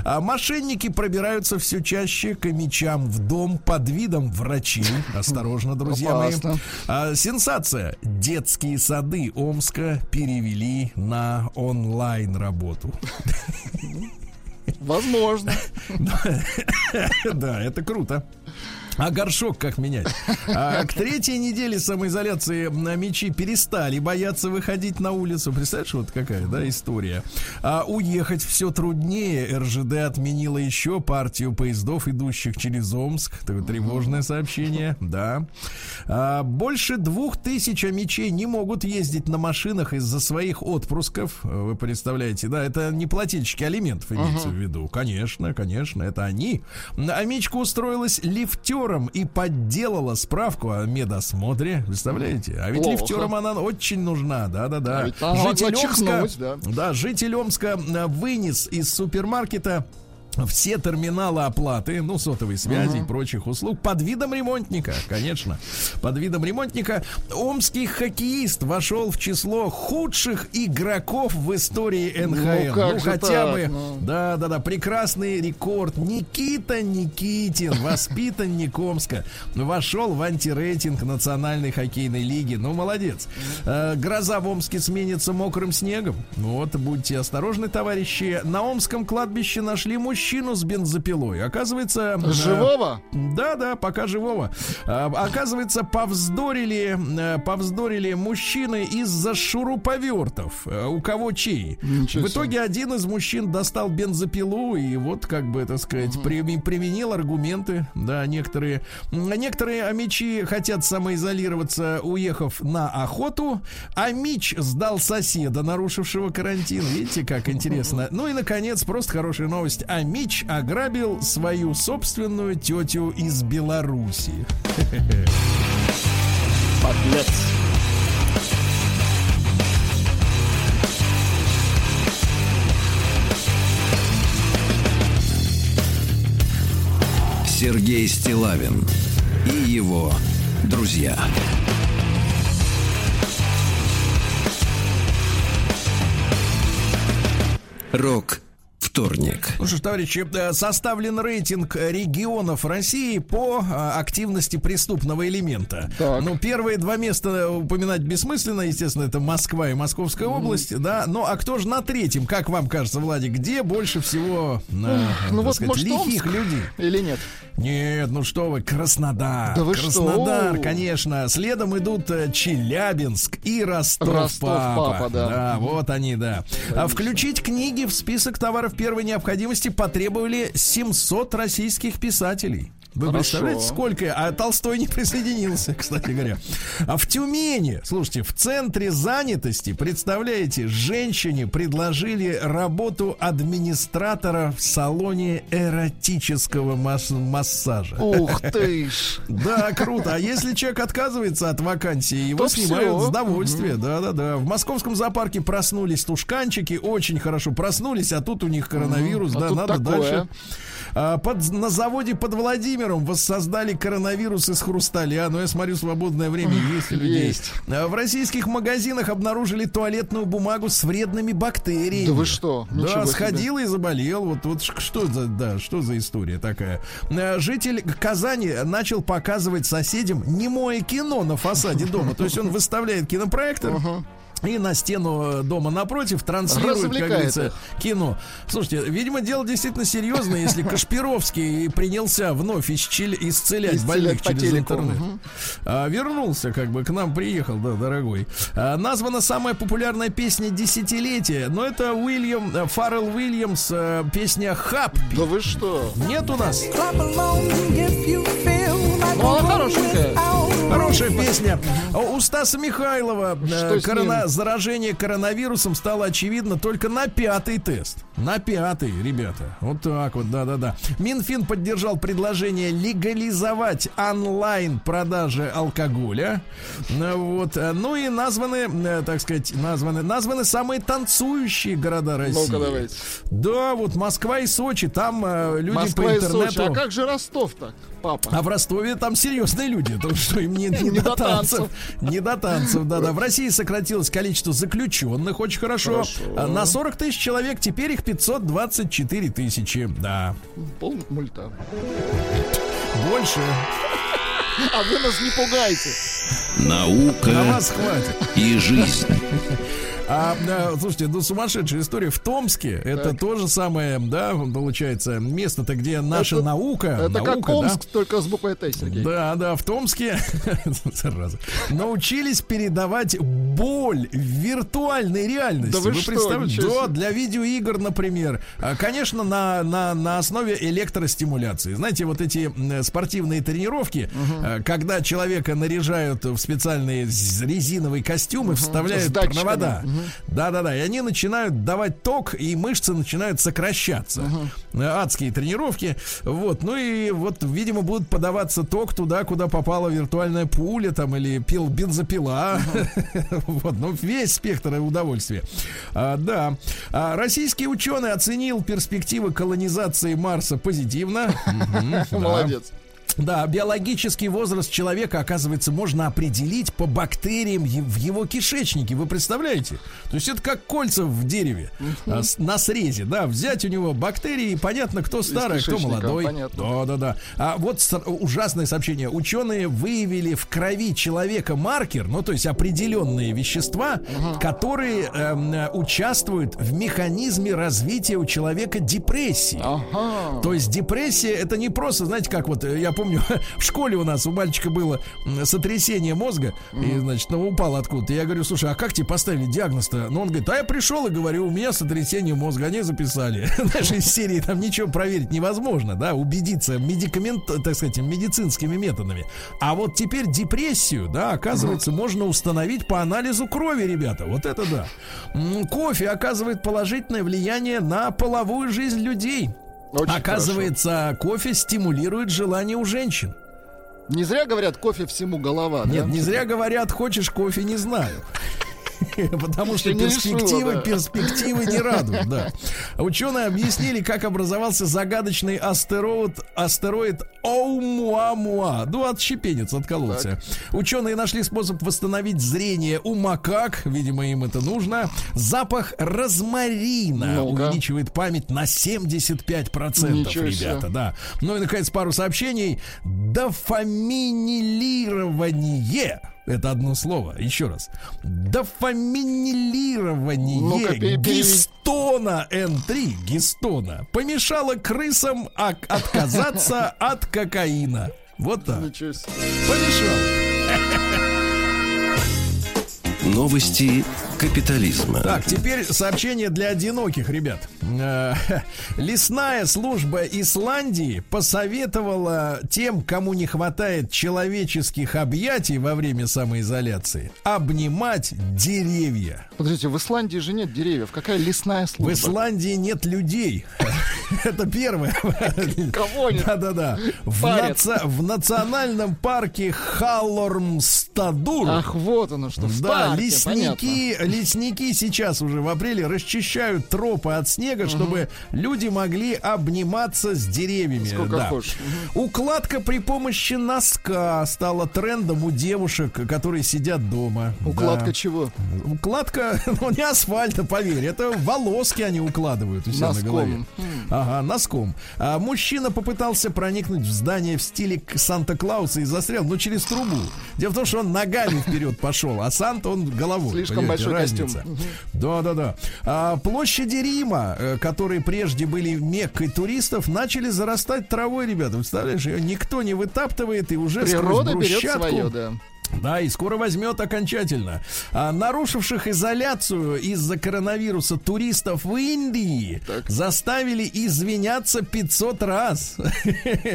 А мошенники пробираются все чаще к мечам в дом под видом врачей. Осторожно, друзья мои. А, сенсация. Детские сады Омска перевели на онлайн работу. Возможно. Да, это круто. А горшок как менять? А к третьей неделе самоизоляции на мечи перестали бояться выходить на улицу. Представляешь, вот какая, да, история. А уехать все труднее. РЖД отменила еще партию поездов, идущих через Омск. Такое тревожное сообщение, да. А, больше двух тысяч мечей не могут ездить на машинах из-за своих отпусков. Вы представляете, да, это не плательщики алиментов имеется uh-huh. в виду. Конечно, конечно, это они. Амичка устроилась лифтером и подделала справку о медосмотре. Представляете? А ведь Плохо. лифтерам она очень нужна, да-да-да. А житель Омска, да. да, житель Омска вынес из супермаркета все терминалы оплаты, ну, сотовой связи uh-huh. и прочих услуг под видом ремонтника, конечно. Под видом ремонтника омский хоккеист вошел в число худших игроков в истории НХЛ. Ну, ну хотя так, бы, ну... да, да, да, прекрасный рекорд. Никита Никитин, воспитанник Омска, вошел в антирейтинг Национальной хоккейной лиги. Ну, молодец. Uh-huh. Гроза в Омске сменится мокрым снегом. Вот, будьте осторожны, товарищи. На Омском кладбище нашли мужчину мужчину с бензопилой. Оказывается... Э, живого? да, да, пока живого. А, оказывается, повздорили, э, повздорили мужчины из-за шуруповертов. Э, у кого чей? В итоге один из мужчин достал бензопилу и вот, как бы, так сказать, угу. применил аргументы. Да, некоторые... Некоторые амичи хотят самоизолироваться, уехав на охоту, а Мич сдал соседа, нарушившего карантин. Видите, как интересно. Ну и, наконец, просто хорошая новость. Амич Мич ограбил свою собственную тетю из Беларуси. Подлец. Сергей Стилавин и его друзья. Рок вторник. Ну что ж, товарищи, э, составлен рейтинг регионов России по э, активности преступного элемента. Так. Ну, первые два места упоминать бессмысленно, естественно, это Москва и Московская mm. область, да. Ну, а кто же на третьем, как вам кажется, Владик, где больше всего, э, ну, вот, сказать, может, лихих Омск людей? Или нет? Нет, ну что вы, Краснодар. Да вы Краснодар, что? конечно. Следом идут Челябинск и Ростов, Ростов папа. папа да. да, вот они, да. А включить книги в список товаров первой необходимости потребовали 700 российских писателей. Вы Хорошо. представляете, сколько? А Толстой не присоединился, кстати говоря. А в Тюмени, слушайте, в центре занятости, представляете, женщине предложили работу администратора в салоне эротического масс- массажа. Ух ты ж! Да, круто. А если человек отказывается от вакансии, его То снимают все. с удовольствия. Да-да-да. В московском зоопарке проснулись тушканчики, очень хорошо проснулись, а тут у них коронавирус, а да, надо такое. дальше. А, под, на заводе под Владимиром воссоздали коронавирус из хрусталя. Но я смотрю, свободное время есть у людей. Есть. А, в российских магазинах обнаружили туалетную бумагу с вредными бактериями. Да вы что? Ничего да, сходил и заболел. Вот, вот что за, да, что за история такая? А, житель Казани начал показывать соседям немое кино на фасаде дома. То есть он выставляет кинопроектор. Uh-huh и на стену дома напротив транслирует, как говорится, кино. Слушайте, видимо, дело действительно серьезное, если Кашпировский принялся вновь исчель, исцелять, исцелять больных через телеку. интернет. Угу. А, вернулся, как бы, к нам приехал, да, дорогой. А, названа самая популярная песня десятилетия, но это Уильям, э, Фаррелл Уильямс, э, песня «Хап». Да вы что? Нет у нас? Ну, она хорошенькая. Хорошая песня. У Стаса Михайлова э, корона... заражение коронавирусом стало очевидно только на пятый тест. На пятый, ребята. Вот так вот, да-да-да. Минфин поддержал предложение легализовать онлайн продажи алкоголя. Э, вот. Ну и названы, э, так сказать, названы, названы самые танцующие города России. ну давайте. Да, вот Москва и Сочи. Там люди Москва по интернету... И Сочи. А как же Ростов-то? папа. А в Ростове там серьезные люди, то что им не, не, не до танцев. Не до танцев, да-да. В России сократилось количество заключенных очень хорошо. хорошо. На 40 тысяч человек, теперь их 524 тысячи, да. Пол мульта. Больше. А вы нас не пугайте. Наука На вас хватит. и жизнь. А, да, слушайте, ну сумасшедшая история. В Томске это то же самое, да, получается, место-то, где наша Это- наука. Это наука, как да? Омск, только с буквой Т, Сергей. Да, да, в Томске зараза, научились передавать боль в виртуальной реальности. Да вы что, представляете? Да, для видеоигр, например. А, Конечно, на, на, на основе электростимуляции. Знаете, вот эти спортивные тренировки, э, когда человека наряжают в специальные резиновые костюмы, С вставляют провода. Да-да-да, и они начинают давать ток, и мышцы начинают сокращаться. Э, Адские тренировки. Вот, ну и вот, видимо, будут подаваться ток туда, куда попала виртуальная пуля там или пил бензопила. Вот, ну весь спектр удовольствия. А, да. А, российский ученый оценил перспективы колонизации Марса позитивно. Молодец. Да, биологический возраст человека, оказывается, можно определить по бактериям в его кишечнике. Вы представляете? То есть это как кольца в дереве с- на срезе, да, взять у него бактерии, и понятно, кто старый, кто молодой. понятно. Да, да, да. А вот ужасное сообщение. Ученые выявили в крови человека маркер, ну то есть определенные вещества, которые э, участвуют в механизме развития у человека депрессии. Ага. То есть депрессия это не просто, знаете, как вот э, я помню в школе у нас у мальчика было сотрясение мозга и значит ну, упал откуда-то. Я говорю, слушай, а как тебе поставили диагноз-то? Ну он говорит, а я пришел и говорю, у меня сотрясение мозга, они записали. Знаешь, из серии там ничего проверить невозможно, да, убедиться медикамент, так сказать, медицинскими методами. А вот теперь депрессию, да, оказывается, можно установить по анализу крови, ребята. Вот это да. Кофе оказывает положительное влияние на половую жизнь людей. Очень Оказывается, кофе стимулирует желание у женщин. Не зря говорят, кофе всему голова. Нет, да? не зря говорят, хочешь кофе, не знаю. Потому что перспективы, перспективы не радуют, да. Ученые объяснили, как образовался загадочный астероид, астероид Оумуамуа. Ну, отщепенец, откололся. Ученые нашли способ восстановить зрение у макак, видимо, им это нужно. Запах розмарина увеличивает память на 75%, Ничего себе. ребята, да. Ну и, наконец, пару сообщений. Дофаминилирование. Это одно слово. Еще раз. Дофаминилирование гистона N3, гистона, помешало крысам отказаться от кокаина. Вот так. Помешало. Новости капитализма. Так, теперь сообщение для одиноких, ребят. Э, Лесная служба Исландии посоветовала тем, кому не хватает человеческих объятий во время самоизоляции, обнимать деревья. Подождите, в Исландии же нет деревьев. Какая лесная В служба? Исландии нет людей. Это первое. Кого они Да-да-да. В, наца- в национальном парке Халлормстадур. Ах, вот оно что. в Да, парке, лесники, лесники сейчас уже в апреле расчищают тропы от снега, чтобы люди могли обниматься с деревьями. Сколько Да. хочешь. Укладка при помощи носка стала трендом у девушек, которые сидят дома. Укладка Да. чего? Укладка, ну не асфальта, поверь, это волоски они укладывают у себя Носком. на голове. Ага, носком. А мужчина попытался проникнуть в здание в стиле Санта-Клауса и застрял, но через трубу. Дело в том, что он ногами вперед пошел, а Санта он головой. Слишком понимаете, большой разница. костюм. Да, да, да. А, площади Рима, э, которые прежде были меккой туристов, начали зарастать травой, ребята. Представляешь, ее никто не вытаптывает и уже Природа сквозь берет брусчатку свое, да. Да, и скоро возьмет окончательно. А, нарушивших изоляцию из-за коронавируса туристов в Индии Так. заставили извиняться 500 раз.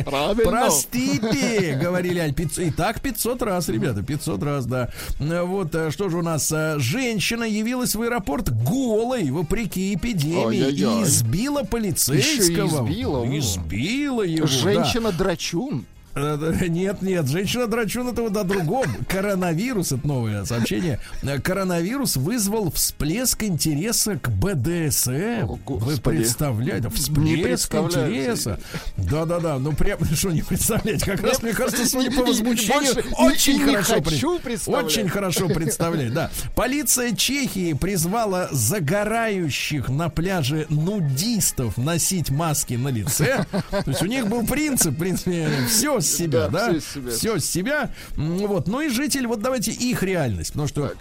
Правильно. Простите, говорили они. И так 500 раз, ребята, 500 раз, да. Вот, э, что же у нас? э, Женщина явилась в аэропорт голой, вопреки эпидемии, и Ай-яй-яй. избила полицейского. избила, о. Избила его, да. Женщина-драчун. Да, Нет, нет, женщина драчун это вот о другом. Коронавирус, это новое сообщение. Э, Коронавирус вызвал всплеск интереса к БДСМ. О, Вы представляете? Всплеск интереса. Да-да-да, ну прям, что не представляете? Как раз, мне кажется, судя по возмущению, очень хорошо представлять. Очень хорошо представлять, да. Полиция Чехии призвала загорающих на пляже нудистов носить маски на лице. То есть у них был принцип, в принципе, все с себя, Да, всё с себя. Все с себя. Вот. Ну и житель, вот давайте их реальность, потому что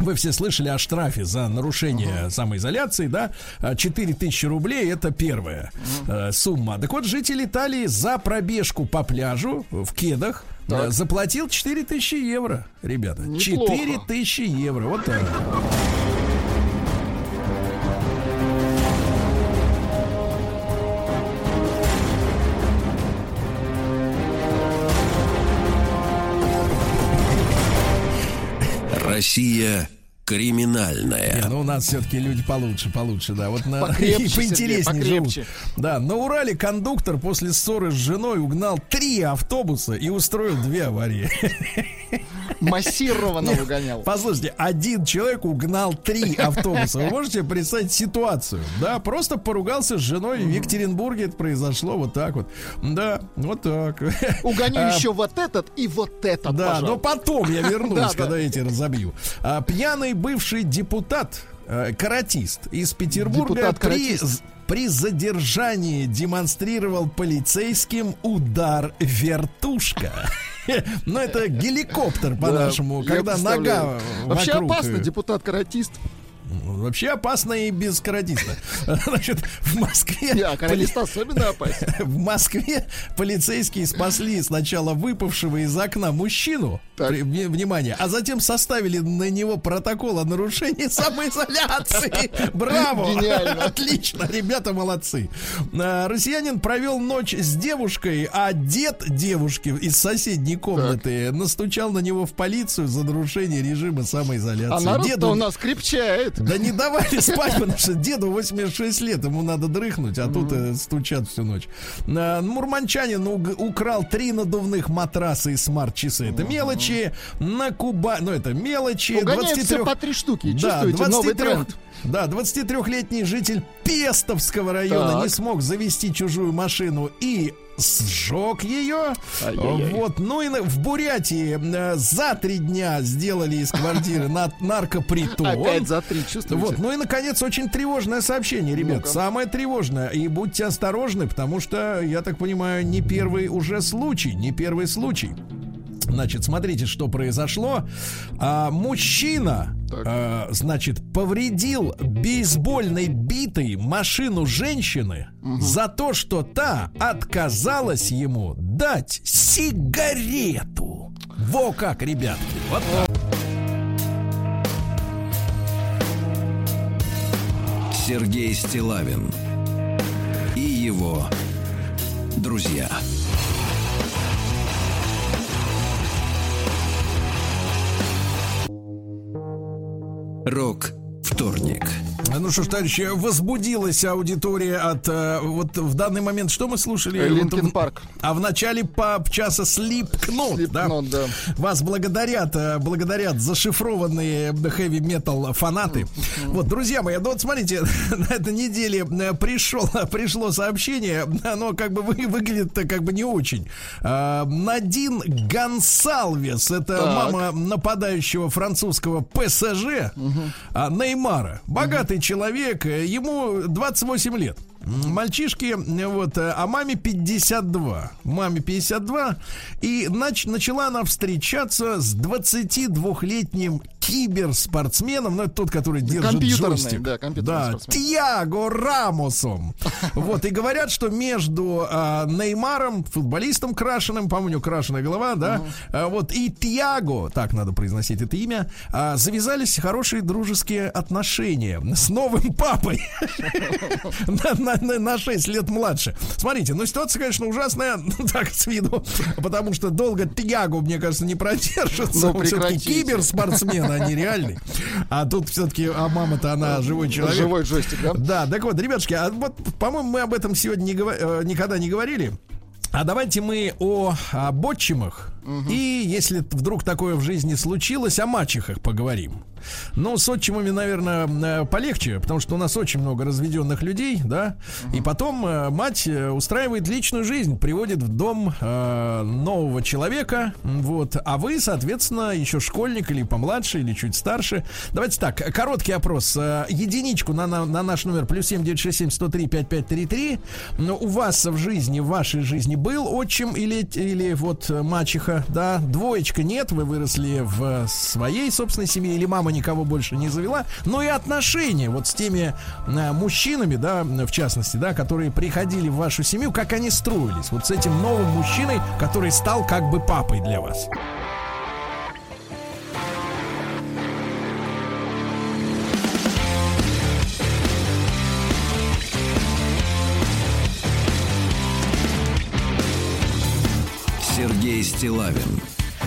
вы все слышали о штрафе за нарушение uh-huh. самоизоляции, да? 4 тысячи рублей это первая uh-huh. сумма. Так вот, житель Италии за пробежку по пляжу в кедах так. заплатил 4 тысячи евро, ребята. Неплохо. 4 тысячи евро. Вот так. Россия криминальная. Не, ну у нас все-таки люди получше, получше, да. Вот на покрепче, поинтереснее Сергей, покрепче. Да, на Урале кондуктор после ссоры с женой угнал три автобуса и устроил две аварии. Массированно угонял. Послушайте, один человек угнал три автобуса. Вы можете представить ситуацию? Да, просто поругался с женой в Екатеринбурге. Это произошло вот так вот. Да, вот так. Угоню а, еще вот этот и вот этот, Да, но потом я вернусь, когда эти разобью. А, пьяный бывший депутат, э, каратист из Петербурга при, при задержании демонстрировал полицейским удар вертушка. Ну, это геликоптер, по-нашему, когда нога Вообще опасно, депутат-каратист. Вообще опасно и без каратиста. Значит, в Москве... А каратист особенно опасен. В Москве полицейские спасли сначала выпавшего из окна мужчину, внимание, а затем составили на него протокол о нарушении самоизоляции. Браво! Гениально. Отлично, ребята молодцы. А, россиянин провел ночь с девушкой, а дед девушки из соседней комнаты так. настучал на него в полицию за нарушение режима самоизоляции. А народ у нас крепчает. Да не давали спать, потому что деду 86 лет, ему надо дрыхнуть, а тут э, стучат всю ночь. А, мурманчанин украл три надувных матраса и смарт-часы. Это мелочи. На Куба... Ну, это мелочи. 23... по три штуки. Да, 23... Да, 23-летний житель Пестовского района не смог завести чужую машину и сжег ее. Ай-яй-яй. Вот, ну и в Бурятии э, за три дня сделали из квартиры на наркопритон. Опять за три, чувствуете? Вот, ну и наконец очень тревожное сообщение, ребят, ну самое тревожное. И будьте осторожны, потому что я так понимаю, не первый уже случай, не первый случай. Значит, смотрите, что произошло. А, мужчина, а, значит, повредил бейсбольной битой машину женщины угу. за то, что та отказалась ему дать сигарету. Во как, ребятки. Вот так. Сергей Стилавин и его друзья. Рок вторник. Ну что ж, товарищи, возбудилась аудитория от... Э, вот в данный момент что мы слушали? Линкен вот, Парк. А в начале по часа Slipknot, да? да? Вас благодарят, э, благодарят зашифрованные хэви-метал фанаты. Вот, друзья мои, ну вот смотрите, на этой неделе э, пришел, пришло сообщение, оно как бы вы, выглядит как бы не очень. А, Надин Гонсалвес, это так. мама нападающего французского ПСЖ, угу. Неймара. Богатый человек, э, ему 28 лет. Мальчишки, вот, э, а маме 52. Маме 52. И нач, начала она встречаться с 22-летним киберспортсменом, ну, это тот, который держит джойстик. Да, да Тиаго Рамосом. Вот, и говорят, что между а, Неймаром, футболистом крашеным, по-моему, крашеная голова, да, а, вот, и Тиаго, так надо произносить это имя, а, завязались хорошие дружеские отношения с новым папой. на, на, на 6 лет младше. Смотрите, ну ситуация, конечно, ужасная, ну, так, с виду, потому что долго Тиаго, мне кажется, не продержится. Ну, Он все-таки киберспортсмен, а не реальный. А тут все-таки, а мама-то она живой человек. Живой джойстик, да? Да, так вот, ребятушки, а вот, по-моему, мы об этом сегодня не, э, никогда не говорили. А давайте мы о, о отчимах угу. и, если вдруг такое в жизни случилось, о мачехах поговорим. Ну, с отчимами, наверное, э, полегче, потому что у нас очень много разведенных людей, да. Угу. И потом э, мать э, устраивает личную жизнь, приводит в дом э, нового человека, вот. А вы, соответственно, еще школьник или помладше, или чуть старше. Давайте так, короткий опрос. Единичку на, на, на наш номер плюс семь девять шесть семь сто три пять пять три три. Но у вас в жизни, в вашей жизни был отчим или, или вот мачеха да, двоечка нет, вы выросли в своей собственной семье, или мама никого больше не завела, но и отношения вот с теми э, мужчинами, да, в частности, да, которые приходили в вашу семью, как они строились, вот с этим новым мужчиной, который стал как бы папой для вас. Сергей Стилавин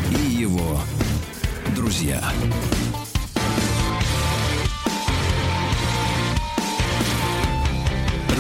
и его друзья.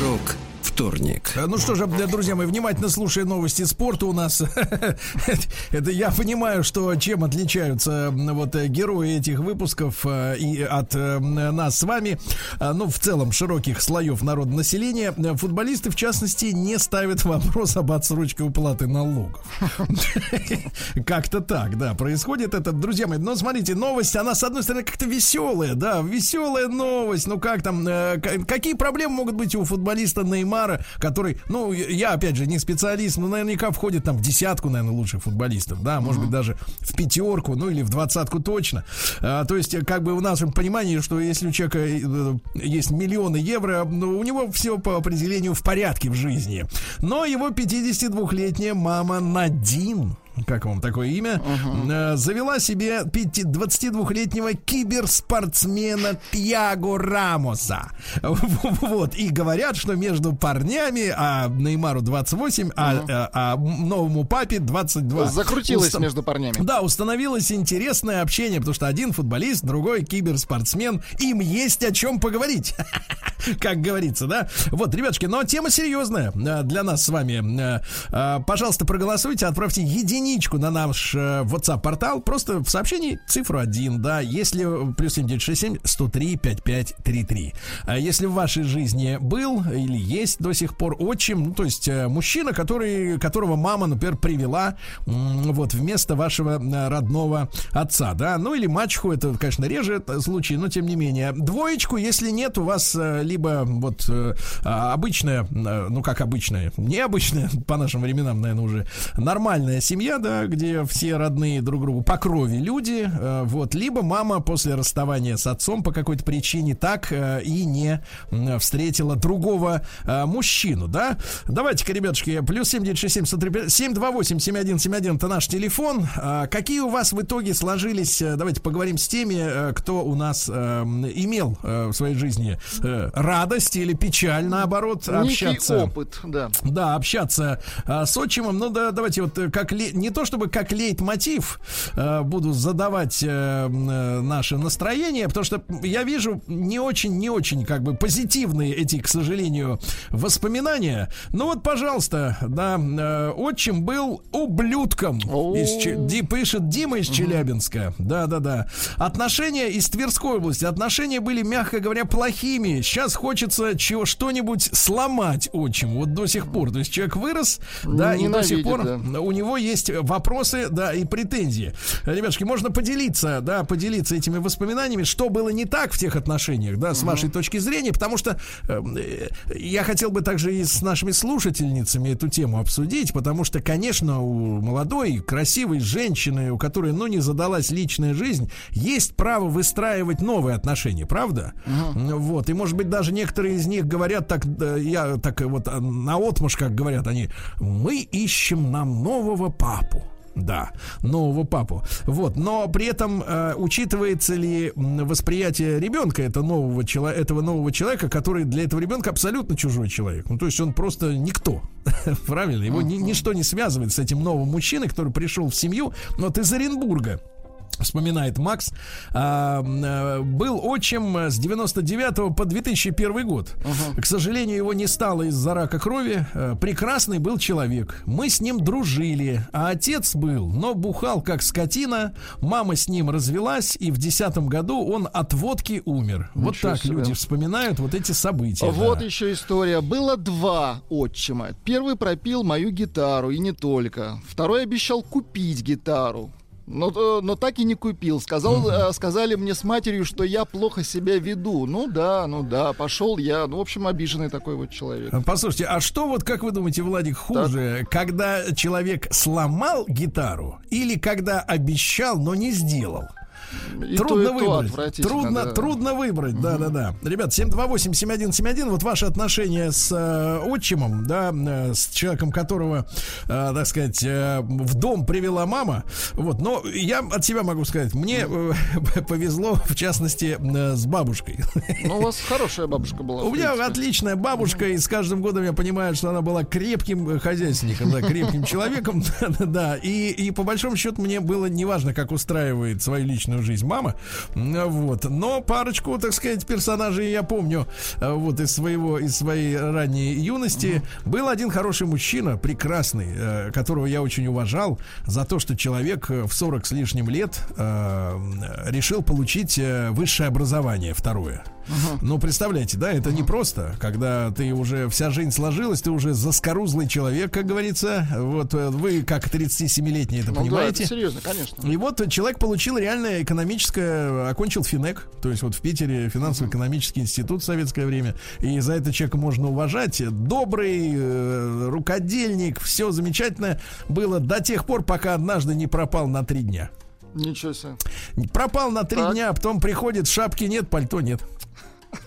Рок вторник. Э, ну что же, друзья мои, внимательно слушая новости спорта у нас. Это я понимаю, что чем отличаются вот э, герои этих выпусков э, и от нас с вами, ну, в целом, широких слоев народного населения. Футболисты, в частности, не ставят вопрос об отсрочке уплаты налогов. Как-то так, да, происходит это, друзья мои. Но смотрите, новость, она, с одной стороны, как-то веселая, да, веселая новость. Ну, как там, какие проблемы могут быть у футболиста Неймара Неймара, который, ну, я, опять же, не специалист, но наверняка входит там в десятку, наверное, лучших футболистов, да, может быть, даже в пятерку, ну, или в двадцатку точно. А, то есть, как бы в нашем понимании, что если у человека э, есть миллионы евро, ну, у него все по определению в порядке в жизни. Но его 52-летняя мама Надин как вам такое имя, uh-huh. завела себе 22-летнего киберспортсмена Тьяго Рамоса. Вот. И говорят, что между парнями, а Неймару 28, uh-huh. а, а, а новому папе 22. Закрутилось Уста... между парнями. Да, установилось интересное общение, потому что один футболист, другой киберспортсмен. Им есть о чем поговорить. Как говорится, да? Вот, ребятушки, но тема серьезная э, для нас с вами. Пожалуйста, проголосуйте, отправьте единицу единичку на наш э, WhatsApp-портал, просто в сообщении цифру 1, да, если плюс 7967 103 5533. А если в вашей жизни был или есть до сих пор отчим, ну, то есть э, мужчина, который, которого мама, например, привела вот вместо вашего э, родного отца, да, ну или мачеху, это, конечно, реже случай, но тем не менее. Двоечку, если нет, у вас либо вот обычная, ну как обычная, необычная по нашим временам, наверное, уже нормальная семья, семья, да, где все родные друг другу по крови люди, э, вот, либо мама после расставания с отцом по какой-то причине так э, и не встретила другого э, мужчину, да. Давайте-ка, ребятушки, плюс 7967 728 7171 это наш телефон. Какие у вас в итоге сложились, давайте поговорим с теми, кто у нас имел в своей жизни радость или печаль, наоборот, общаться. Некий опыт, да. Да, общаться с отчимом. Ну да, давайте вот как не то чтобы как лейтмотив э, буду задавать э, э, наше настроение, потому что я вижу не очень, не очень как бы позитивные эти, к сожалению, воспоминания. Ну вот, пожалуйста, да, э, отчим был ублюдком. Из, Ди, пишет Дима из Челябинска. Да, да, да. Отношения из Тверской области. Отношения были, мягко говоря, плохими. Сейчас хочется чего что-нибудь сломать отчим. Вот до сих пор. То есть человек вырос, да, и до сих пор да. у него есть вопросы, да, и претензии. Ребятушки, можно поделиться, да, поделиться этими воспоминаниями, что было не так в тех отношениях, да, с угу. вашей точки зрения, потому что эм, э, я хотел бы также и с нашими слушательницами эту тему обсудить, потому что, конечно, у молодой, красивой женщины, у которой, ну, не задалась личная жизнь, есть право выстраивать новые отношения, правда? Угу. Вот, и, может быть, даже некоторые из них говорят так, я так вот на отмуж, как говорят они, мы ищем нам нового папу папу. Да, нового папу. Вот, но при этом э, учитывается ли восприятие ребенка это нового этого нового человека, который для этого ребенка абсолютно чужой человек. Ну, то есть он просто никто. Правильно? Его ни, ничто не связывает с этим новым мужчиной, который пришел в семью, но вот из Оренбурга вспоминает Макс, а, а, был отчим с 99 по 2001 год. Uh-huh. К сожалению, его не стало из-за рака крови. А, прекрасный был человек. Мы с ним дружили, а отец был, но бухал как скотина. Мама с ним развелась, и в 10 году он от водки умер. Ничего вот так себе. люди вспоминают вот эти события. Вот да. еще история. Было два отчима. Первый пропил мою гитару, и не только. Второй обещал купить гитару. Но, э, но так и не купил. Сказал, uh сказали мне с матерью, что я плохо себя веду. Ну да, ну да, пошел я. Ну, в общем, обиженный такой вот человек. Послушайте, а что вот, как вы думаете, Владик, хуже, так. когда человек сломал гитару или когда обещал, но не сделал? И трудно то, и выбрать. То трудно, да. трудно выбрать, да, да, да. Ребят, 728-7171, вот ваше отношение с э, отчимом, да, э, с человеком, которого, э, так сказать, э, в дом привела мама. Вот, но я от себя могу сказать, мне э, повезло, в частности, э, с бабушкой. Ну, у вас хорошая бабушка была. У меня отличная бабушка, и с каждым годом я понимаю, что она была крепким хозяйственником, да, крепким человеком, да, и, и по большому счету мне было неважно, как устраивает свою личную жизнь мама. Вот. Но парочку, так сказать, персонажей я помню э, вот из своего, из своей ранней юности. uh Был один хороший мужчина, прекрасный, э, которого я очень уважал за то, что человек э, в 40 с лишним лет решил получить высшее образование, второе. Uh-huh. Ну, представляете, да, это uh-huh. не просто, когда ты уже вся жизнь сложилась, ты уже заскорузлый человек, как говорится. Вот вы, как 37-летний, это ну, понимаете. Да, это серьезно, конечно. И вот человек получил реальное экономическое, окончил ФИНЕК, то есть вот в Питере финансово-экономический институт в советское время. И за это человека можно уважать. Добрый, э, рукодельник, все замечательно было до тех пор, пока однажды не пропал на три дня. Ничего себе. Пропал на три дня, а потом приходит, шапки нет, пальто нет.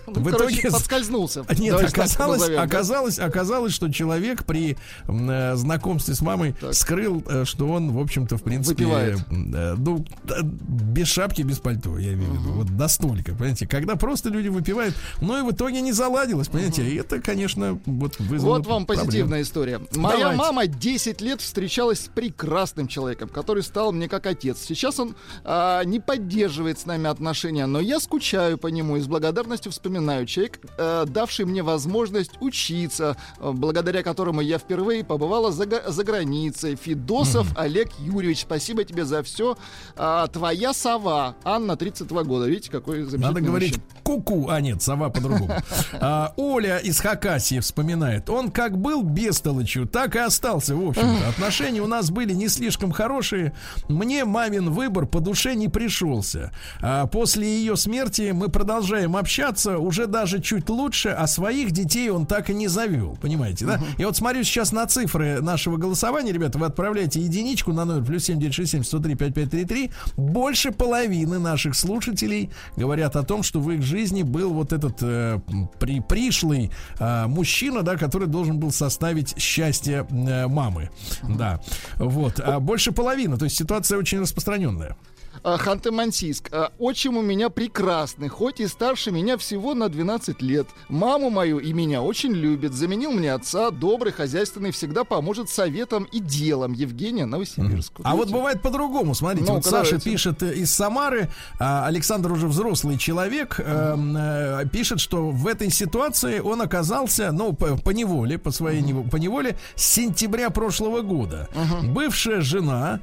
Ну, в короче, итоге подскользнулся. Нет, оказалось, назовем, оказалось, да? оказалось, что человек при э, знакомстве с мамой так. скрыл, э, что он, в общем-то, в принципе, Выпивает. Э, ну, без шапки, без пальто, я имею в виду, вот настолько, понимаете, когда просто люди выпивают, но и в итоге не заладилось, понимаете, uh и это, конечно, вот вызвало Вот вам проблем. позитивная история. Моя Давайте. мама 10 лет встречалась с прекрасным человеком, который стал мне как отец. Сейчас он а, не поддерживает с нами отношения, но я скучаю по нему и с благодарностью вспоминаю, человек, э, давший мне возможность учиться, э, благодаря которому я впервые побывала за, за границей. Фидосов mm-hmm. Олег Юрьевич, спасибо тебе за все. А, твоя сова, Анна, 32 года. Видите, какой замечательный Надо говорить куку, а нет, сова по-другому. А, Оля из Хакасии вспоминает. Он как был бестолочью, так и остался, в общем-то. Отношения у нас были не слишком хорошие. Мне мамин выбор по душе не пришелся. А после ее смерти мы продолжаем общаться уже даже чуть лучше, а своих детей он так и не завел. Понимаете, да? Uh-huh. И вот смотрю сейчас на цифры нашего голосования, ребята, вы отправляете единичку на номер плюс 7967 103 5533. Больше половины наших слушателей говорят о том, что в их жизни был вот этот э, при, пришлый э, мужчина, да, который должен был составить счастье э, мамы. Uh-huh. Да. Вот. А больше половины. То есть ситуация очень распространенная. А, Ханты-Мансийск. А, отчим у меня прекрасный, хоть и старше меня всего на 12 лет. Маму мою и меня очень любит. Заменил мне отца, добрый, хозяйственный, всегда поможет советом и делом. Евгения Новосибирск. А вот бывает по-другому. Смотрите, ну, вот Саша давайте. пишет э, из Самары, а Александр уже взрослый человек, э, пишет, что в этой ситуации он оказался, ну, по, по неволе, по своей uh-huh. по неволе, с сентября прошлого года. Uh-huh. Бывшая жена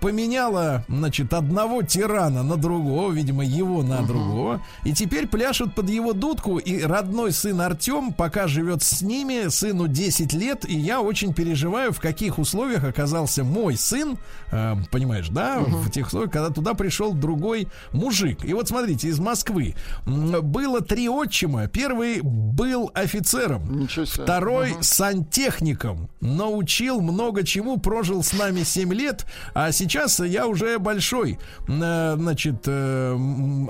поменяла, значит, одна одного тирана на другого, видимо, его на угу. другого. И теперь пляшут под его дудку. И родной сын Артем пока живет с ними, сыну 10 лет. И я очень переживаю, в каких условиях оказался мой сын. Э, понимаешь, да? Угу. В тех условиях, когда туда пришел другой мужик. И вот смотрите, из Москвы было три отчима. Первый был офицером. Второй угу. сантехником. Научил много чему, прожил с нами 7 лет. А сейчас я уже большой. Э, значит, э,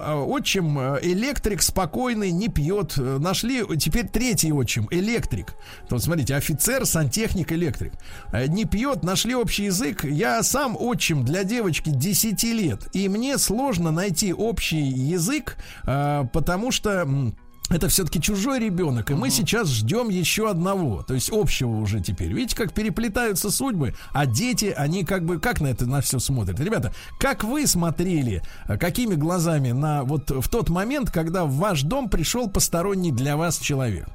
а, отчим э, электрик спокойный, не пьет. Нашли теперь третий отчим, электрик. Вот смотрите, офицер, сантехник, электрик. Не пьет, нашли общий язык. Я сам отчим для девочки 10 лет. И мне сложно найти общий язык, потому что это все-таки чужой ребенок, и мы сейчас ждем еще одного, то есть общего уже теперь. Видите, как переплетаются судьбы, а дети, они как бы, как на это на все смотрят? Ребята, как вы смотрели, э, какими глазами на вот в тот момент, когда в ваш дом пришел посторонний для вас человек?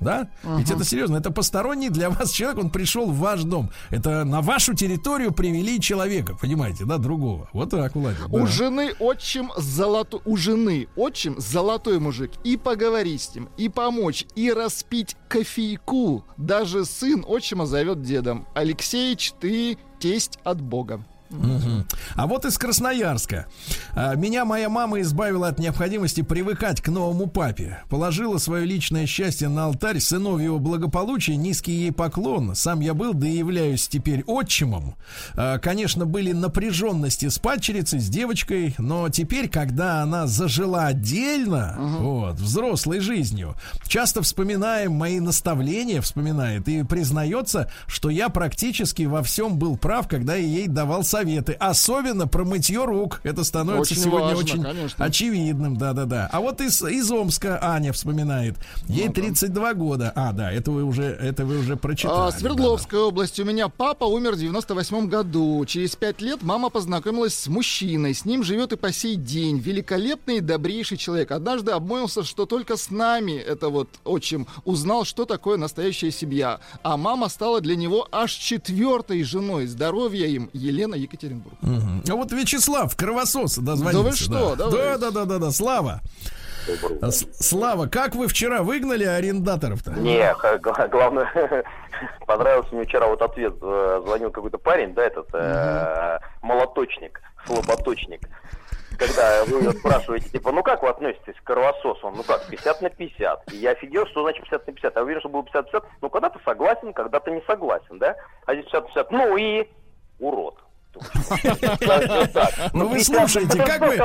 Да? uh Ведь это серьезно, это посторонний для вас человек, он пришел в ваш дом. Это на вашу территорию привели человека, понимаете, да, другого. Вот так, Владимир. У да. жены отчим золотой, у жены отчим золотой мужик. И поговорить с ним, и помочь, и распить кофейку. Даже сын отчима зовет дедом. Алексеич, ты тесть от Бога. Угу. А вот из Красноярска. А, меня моя мама избавила от необходимости привыкать к новому папе. Положила свое личное счастье на алтарь сыновьего благополучия, низкий ей поклон. Сам я был, да и являюсь теперь отчимом. А, конечно, были напряженности с падчерицей, с девочкой, но теперь, когда она зажила отдельно, угу. вот, взрослой жизнью, часто вспоминаем мои наставления, вспоминает и признается, что я практически во всем был прав, когда я ей давал совет советы, особенно про мытье рук. Это становится очень сегодня важно, очень конечно. очевидным, да-да-да. А вот из, из Омска Аня вспоминает. Ей 32 года. А, да, это вы уже, это вы уже прочитали. А, Свердловская да, область. У меня папа умер в 98 году. Через 5 лет мама познакомилась с мужчиной. С ним живет и по сей день. Великолепный и добрейший человек. Однажды обмолвился, что только с нами, это вот отчим, узнал, что такое настоящая семья. А мама стала для него аж четвертой женой. Здоровья им, Елена Екатеринбург. Угу. А вот Вячеслав, кровосос, дозвонился. Да вы что? Да, да, да, да, да, да, Слава. Слава, как вы вчера выгнали арендаторов-то? Не, главное, понравился мне вчера вот ответ. Э, звонил какой-то парень, да, этот э, молоточник, слаботочник. Когда вы спрашиваете, типа, ну как вы относитесь к кровососу? Ну как, 50 на 50. И я офигел, что значит 50 на 50. Я уверен, что было 50 на 50. Ну когда ты согласен, когда ты не согласен, да? А здесь 50 на 50. Ну и урод. Ну вы слушаете, как вы...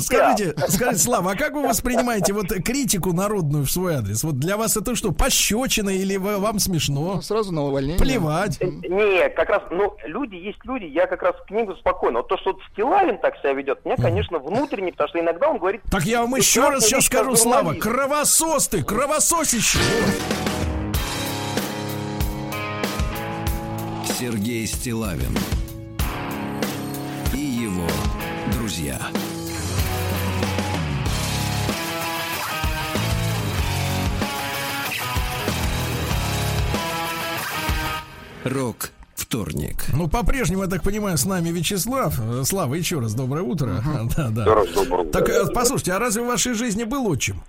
Скажите, скажите, Слава, а как вы воспринимаете вот критику народную в свой адрес? Вот для вас это что, пощечина или вам смешно? Ну, сразу на увольнение. Плевать. Нет, как раз, ну, люди есть люди, я как раз к ним спокойно. Вот то, что Стилавин так себя ведет, мне, конечно, внутренне, потому что иногда он говорит... Так я вам еще раз сейчас скажу, Слава, кровосос ты, кровососище! Сергей Стилавин друзья. Рок вторник. Ну, по-прежнему, я так понимаю, с нами Вячеслав. Слава, еще раз доброе утро. Uh-huh. Да, да. Доброе, так, да, послушайте, а разве в вашей жизни был отчим?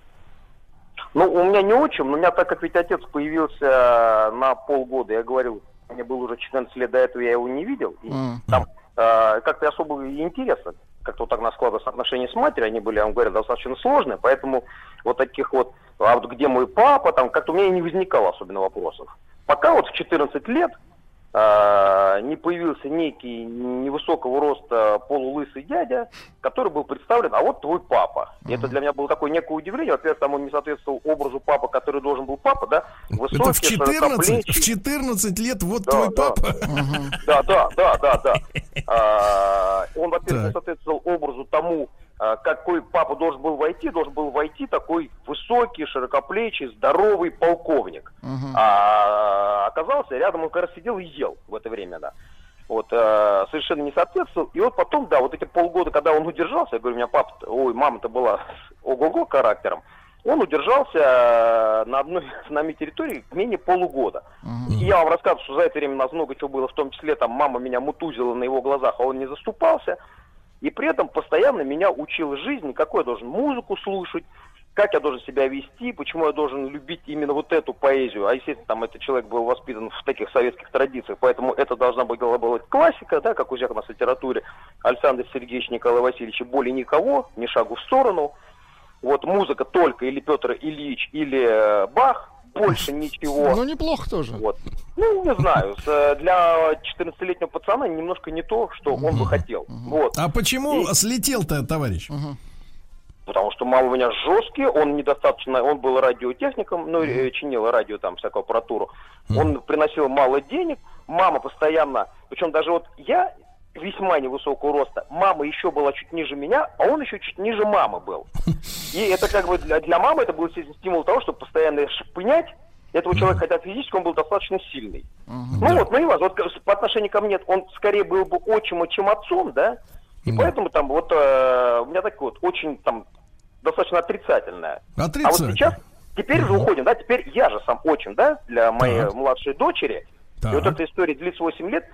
Ну, у меня не отчим, но у меня, так как ведь отец появился на полгода, я говорил, мне было уже 14 лет, до этого я его не видел. И uh-huh. Там э, как-то особо интереса как-то вот так на складывались отношения с матерью, они были, я вам говорю, достаточно сложные, поэтому вот таких вот, а вот где мой папа, там как-то у меня не возникало особенно вопросов. Пока вот в 14 лет не появился некий невысокого роста полулысый дядя, который был представлен, а вот твой папа. И это для меня было такое некое удивление. Во-первых, там он не соответствовал образу папа, который должен был папа, да? Высокий, это в 14, в 14 лет вот да, твой да. папа? Да, да, да, да, да. А, он, во-первых, не соответствовал образу тому, а, какой папа должен был войти, должен был войти такой высокий, широкоплечий, здоровый полковник. Uh-huh. А оказался, рядом он как раз сидел и ел в это время, да. Вот, э, совершенно не соответствовал. И вот потом, да, вот эти полгода, когда он удержался, я говорю, у меня папа, ой, мама-то была ого-го характером, он удержался э, на одной с нами территории менее полугода. Uh-huh. И я вам рассказываю, что за это время у нас много чего было, в том числе там мама меня мутузила на его глазах, а он не заступался. И при этом постоянно меня учил жизни, какой я должен музыку слушать, как я должен себя вести, почему я должен любить именно вот эту поэзию. А естественно, там этот человек был воспитан в таких советских традициях, поэтому это должна была быть классика, да, как у всех у нас в литературе. Александр Сергеевич Николай Васильевич более никого, ни шагу в сторону. Вот музыка только или Петр Ильич, или э, Бах, больше ничего. Ну, неплохо тоже. Вот. Ну, не знаю, э, для 14-летнего пацана немножко не то, что он бы хотел. Вот. А почему И... слетел-то, товарищ? Потому что мама у меня жесткий, он недостаточно, он был радиотехником, ну, mm чинил радио, там, всякую аппаратуру. Он приносил мало денег, мама постоянно, причем даже вот я весьма невысокого роста. Мама еще была чуть ниже меня, а он еще чуть ниже мамы был. И это как бы для, для мамы это был стимул того, чтобы постоянно шпынять этого человека, хотя физически он был достаточно сильный. Uh-huh, ну да. вот, ну и вас, вот по отношению ко мне, он скорее был бы отчимом, чем отцом, да? И uh-huh. поэтому там вот э, у меня так вот очень там достаточно отрицательное. Отрицательное. А вот сейчас, теперь uh-huh. же уходим, да, теперь я же сам отчим, да, для моей uh-huh. младшей дочери. Так. И вот эта история длится 8 лет.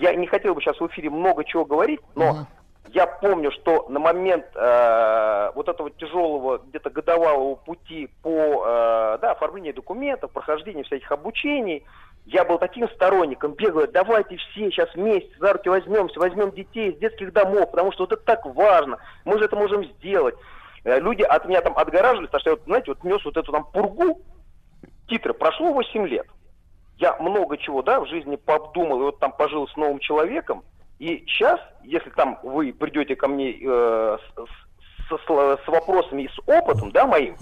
Я не хотел бы сейчас в эфире много чего говорить, но uh-huh. я помню, что на момент э, вот этого тяжелого где-то годовалого пути по э, да, оформлению документов, прохождению всяких обучений, я был таким сторонником, бегал, давайте все сейчас вместе за руки возьмемся, возьмем детей из детских домов, потому что вот это так важно, мы же это можем сделать. Э, люди от меня там отгораживались, потому что я, вот, знаете, вот нес вот эту там пургу, титры, прошло 8 лет. Я много чего, да, в жизни пообдумал, и вот там пожил с новым человеком, и сейчас, если там вы придете ко мне э, с, с, с, с вопросами и с опытом, да, моим,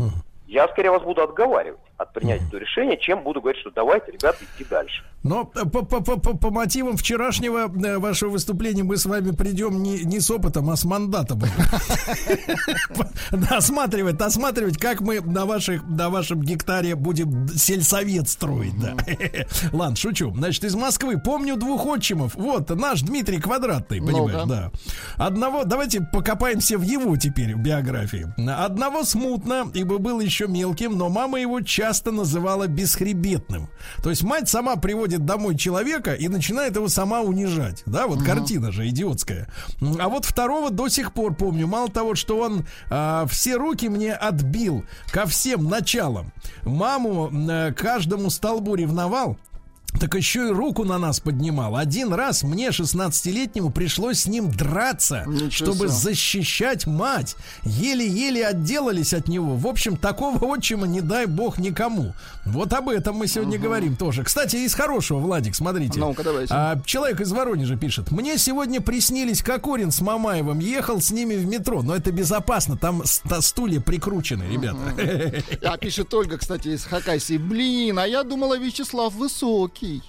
я скорее вас буду отговаривать от принятия этого решения, чем буду говорить, что давайте, ребята, идти дальше. Но по, по, по, по мотивам вчерашнего э, вашего выступления мы с вами придем не, не с опытом, а с мандатом. Осматривать, осматривать, как мы на, ваших, на вашем гектаре будем сельсовет строить. Да. Ладно, шучу. Значит, из Москвы помню двух отчимов. Вот, наш Дмитрий Квадратный, понимаешь, да. Одного, давайте покопаемся в его теперь в биографии. Одного смутно, ибо был еще мелким, но мама его часто называла бесхребетным. То есть мать сама приводит домой человека и начинает его сама унижать. Да, вот угу. картина же идиотская. А вот второго до сих пор помню. Мало того, что он а, все руки мне отбил ко всем началам. Маму а, каждому столбу ревновал так еще и руку на нас поднимал. Один раз мне, 16-летнему, пришлось с ним драться, Ничего чтобы себе. защищать мать. Еле-еле отделались от него. В общем, такого отчима не дай бог никому. Вот об этом мы сегодня угу. говорим тоже. Кстати, из хорошего, Владик, смотрите. Ну-ка, давайте. А, человек из Воронежа пишет. Мне сегодня приснились Кокорин с Мамаевым. Ехал с ними в метро. Но это безопасно. Там стулья прикручены, ребята. А пишет Ольга, кстати, из Хакасии. Блин, а я думала, Вячеслав высокий. Тихий.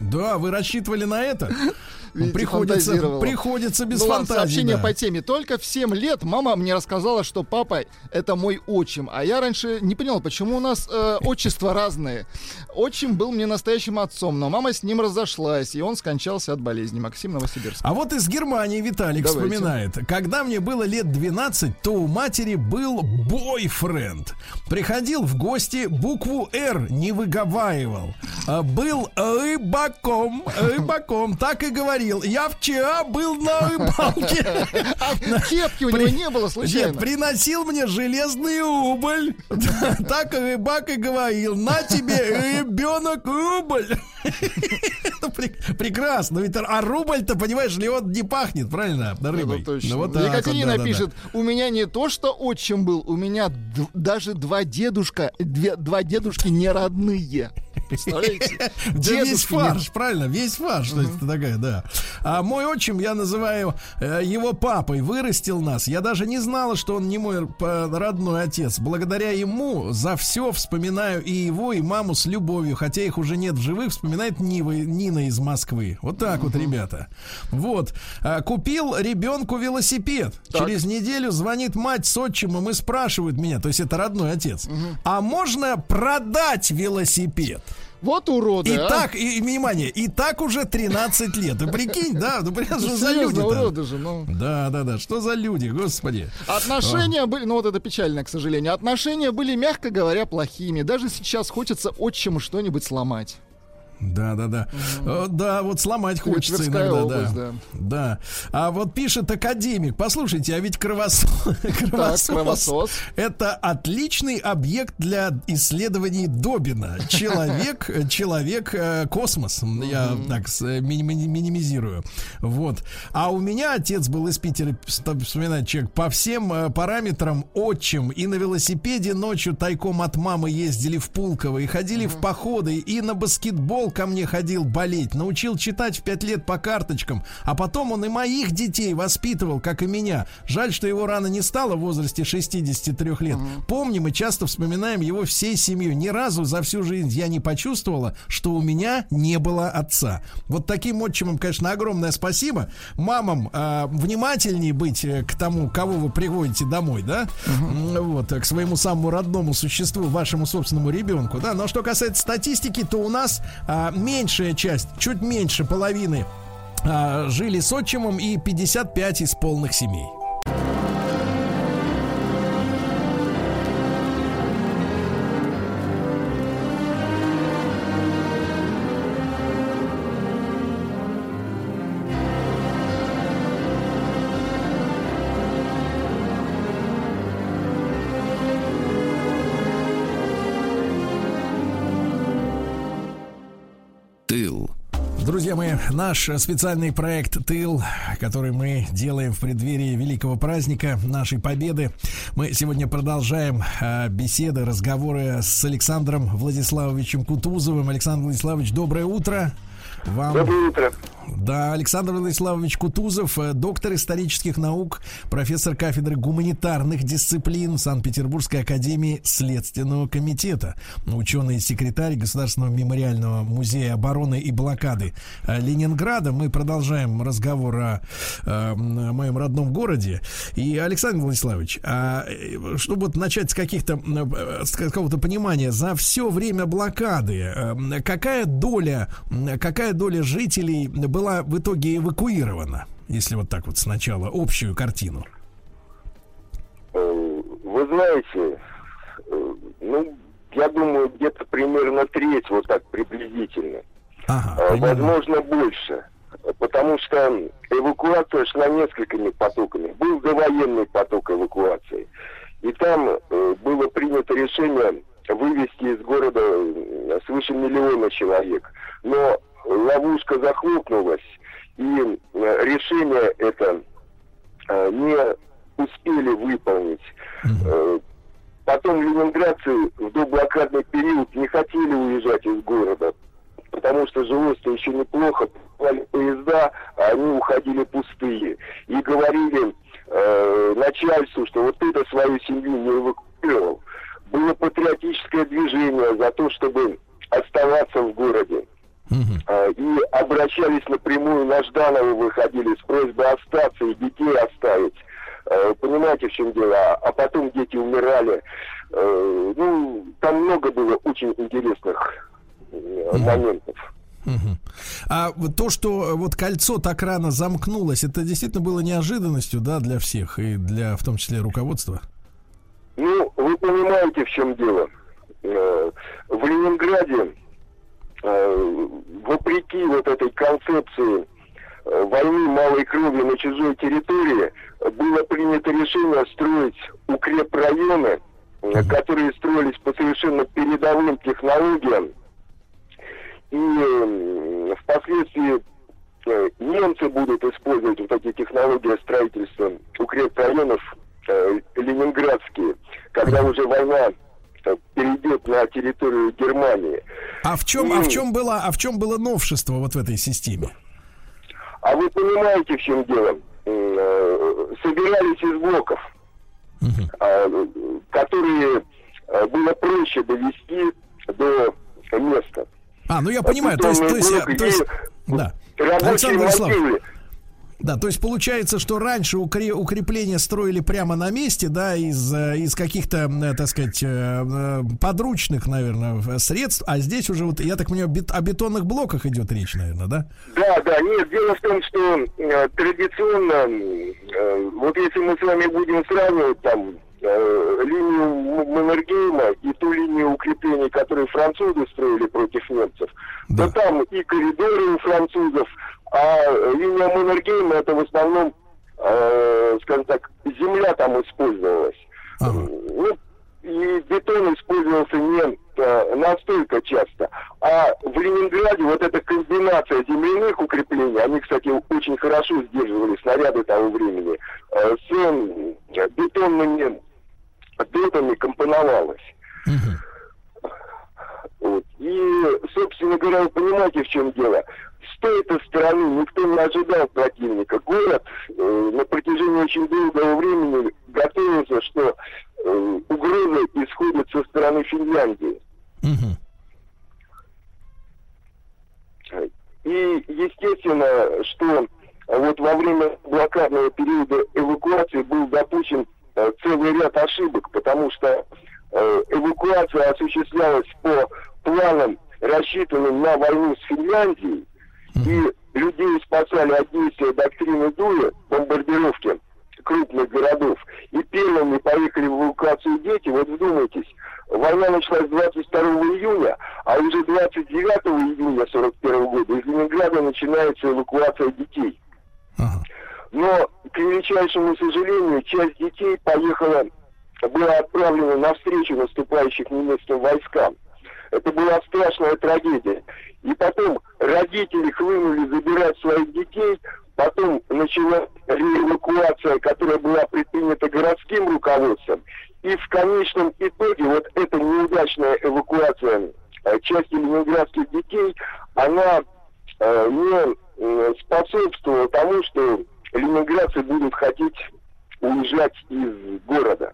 Да, вы рассчитывали на это? Видите, приходится, приходится без ну, фантазии. Сообщение да. по теме. Только в 7 лет мама мне рассказала, что папа это мой отчим. А я раньше не понял, почему у нас э, отчества разные. Отчим был мне настоящим отцом, но мама с ним разошлась, и он скончался от болезни. Максим Новосибирск. А вот из Германии Виталик Давайте. вспоминает. Когда мне было лет 12, то у матери был бойфренд. Приходил в гости, букву «Р» не выговаривал. А был рыбаком, рыбаком, так и говорил говорил, я вчера был на рыбалке. А кепки у него не было случайно? Нет, приносил мне железный рубль. Так рыбак и говорил, на тебе, ребенок, рубль. Прекрасно. Ведь, а рубль-то, понимаешь ли, он не пахнет, правильно, рыбой. Ну, вот Екатерина пишет, у меня не то, что отчим был, у меня даже два дедушка, два дедушки не родные. Представляете? Весь фарш, правильно, весь фарш, что это такая, да. А мой отчим, я называю э, его папой, вырастил нас. Я даже не знала, что он не мой родной отец. Благодаря ему за все вспоминаю и его, и маму с любовью. Хотя их уже нет в живых, вспоминает Нива, Нина из Москвы. Вот так вот, ребята. Вот. А, купил ребенку велосипед. Через неделю звонит мать с отчимом и спрашивает меня, то есть это родной отец, а можно продать велосипед? Вот уроды, И а? так, и, и, внимание, и так уже 13 лет. Ты прикинь, да? Ну, блин, что за люди уроды же, ну. Да, да, да. Что за люди, господи. Отношения были, ну вот это печально, к сожалению. Отношения были, мягко говоря, плохими. Даже сейчас хочется отчиму что-нибудь сломать. Да, да, да. Угу. Да, вот сломать хочется Тверская иногда, область, да. да. Да. А вот пишет академик. Послушайте, а ведь кровосос, кровосос, так, кровосос это отличный объект для исследований Добина. Человек, человек, э, космос. Я так минимизирую. Вот. А у меня отец был из Питера, вспоминать человек, по всем э, параметрам отчим. И на велосипеде ночью тайком от мамы ездили в Пулково, и ходили в походы, и на баскетбол ко мне ходил болеть, научил читать в пять лет по карточкам, а потом он и моих детей воспитывал, как и меня. Жаль, что его рано не стало в возрасте 63 лет. Помним и часто вспоминаем его всей семьей. Ни разу за всю жизнь я не почувствовала, что у меня не было отца. Вот таким отчимам, конечно, огромное спасибо. Мамам э, внимательнее быть э, к тому, кого вы приводите домой, да? Угу. Вот, к своему самому родному существу, вашему собственному ребенку, да? Но что касается статистики, то у нас э, а, меньшая часть, чуть меньше половины а, жили с отчимом и 55 из полных семей. Друзья мои, наш специальный проект «Тыл», который мы делаем в преддверии великого праздника нашей победы. Мы сегодня продолжаем э, беседы, разговоры с Александром Владиславовичем Кутузовым. Александр Владиславович, доброе утро. Вам... Доброе утро. Да, Александр Владиславович Кутузов, э, доктор исторических наук, профессор кафедры гуманитарных дисциплин Санкт-Петербургской академии Следственного комитета, ученый-секретарь Государственного мемориального музея обороны и блокады э, Ленинграда. Мы продолжаем разговор о, о моем родном городе. И, Александр Владиславович, а, э, чтобы вот начать с каких-то, с какого-то понимания, за все время блокады какая доля, какая доля жителей была была в итоге эвакуирована, если вот так вот сначала общую картину? Э, вы знаете, э, ну, я думаю, где-то примерно треть, вот так приблизительно. Ага, э, Возможно, больше. Потому что эвакуация шла несколькими потоками. Был довоенный поток эвакуации. И там было принято решение вывести из города свыше миллиона человек. Но ловушка захлопнулась, и э, решение это э, не успели выполнить. Э, потом ленинградцы в доблокадный период не хотели уезжать из города, потому что жилось-то еще неплохо, покупали поезда, а они уходили пустые. И говорили э, начальству, что вот ты-то свою семью не эвакуировал. Было патриотическое движение за то, чтобы оставаться в городе. Uh-huh. И обращались напрямую на Жданова, выходили с просьбой остаться и детей оставить. А, понимаете, в чем дело? А, а потом дети умирали. А, ну, там много было очень интересных uh-huh. моментов. Угу. А то, что вот кольцо так рано замкнулось, это действительно было неожиданностью, да, для всех и для, в том числе, руководства? Ну, вы понимаете, в чем дело. Э, в Ленинграде Э, вопреки вот этой концепции э, войны малой крови на чужой территории, было принято решение строить укрепрайоны, uh которые строились по совершенно передовым технологиям. И впоследствии немцы будут использовать вот эти технологии строительства укрепрайонов э, ленинградские, когда уже война перейдет на территорию Германии. А в чем, И... а в чем было, а в чем было новшество вот в этой системе? А вы понимаете, в чем дело? Э, собирались из блоков, угу. которые э, было проще довести до места. А, ну я понимаю, то есть, то есть, то есть, да. Александр Владиславович, да, то есть получается, что раньше укрепления строили прямо на месте, да, из, э, из каких-то, э, так сказать, э, подручных, наверное, средств, а здесь уже, вот, я так понимаю, о бетонных блоках идет речь, наверное, да? Да, да, нет, дело в том, что традиционно, вот если мы с вами будем сравнивать там линию Маннергейма и ту линию укреплений, которые французы строили против немцев, да. то там и коридоры у французов, а линия Маннергейма это в основном, э, скажем так, земля там использовалась. Ага. Ну, и бетон использовался не э, настолько часто. А в Ленинграде вот эта комбинация земляных укреплений, они, кстати, очень хорошо сдерживали снаряды того времени, э, с э, бетонными дотами компоновалась. Угу. Вот. И, собственно говоря, вы понимаете, в чем дело с той стороны никто не ожидал противника. Город э, на протяжении очень долгого времени готовился, что э, угроза исходит со стороны Финляндии. Угу. И естественно, что вот во время блокадного периода эвакуации был допущен э, целый ряд ошибок, потому что э, эвакуация осуществлялась по планам, рассчитанным на войну с Финляндией, и людей спасали от действия доктрины Дуя, бомбардировки крупных городов. И первыми поехали в эвакуацию дети. Вот вдумайтесь, война началась 22 июня, а уже 29 июня 41 года из Ленинграда начинается эвакуация детей. Но, к величайшему сожалению, часть детей поехала, была отправлена навстречу наступающих немецким войскам. Это была страшная трагедия. И потом родители хлынули забирать своих детей, потом началась реэвакуация, которая была предпринята городским руководством. И в конечном итоге вот эта неудачная эвакуация э, части ленинградских детей, она э, не способствовала тому, что ленинградцы будут хотеть уезжать из города.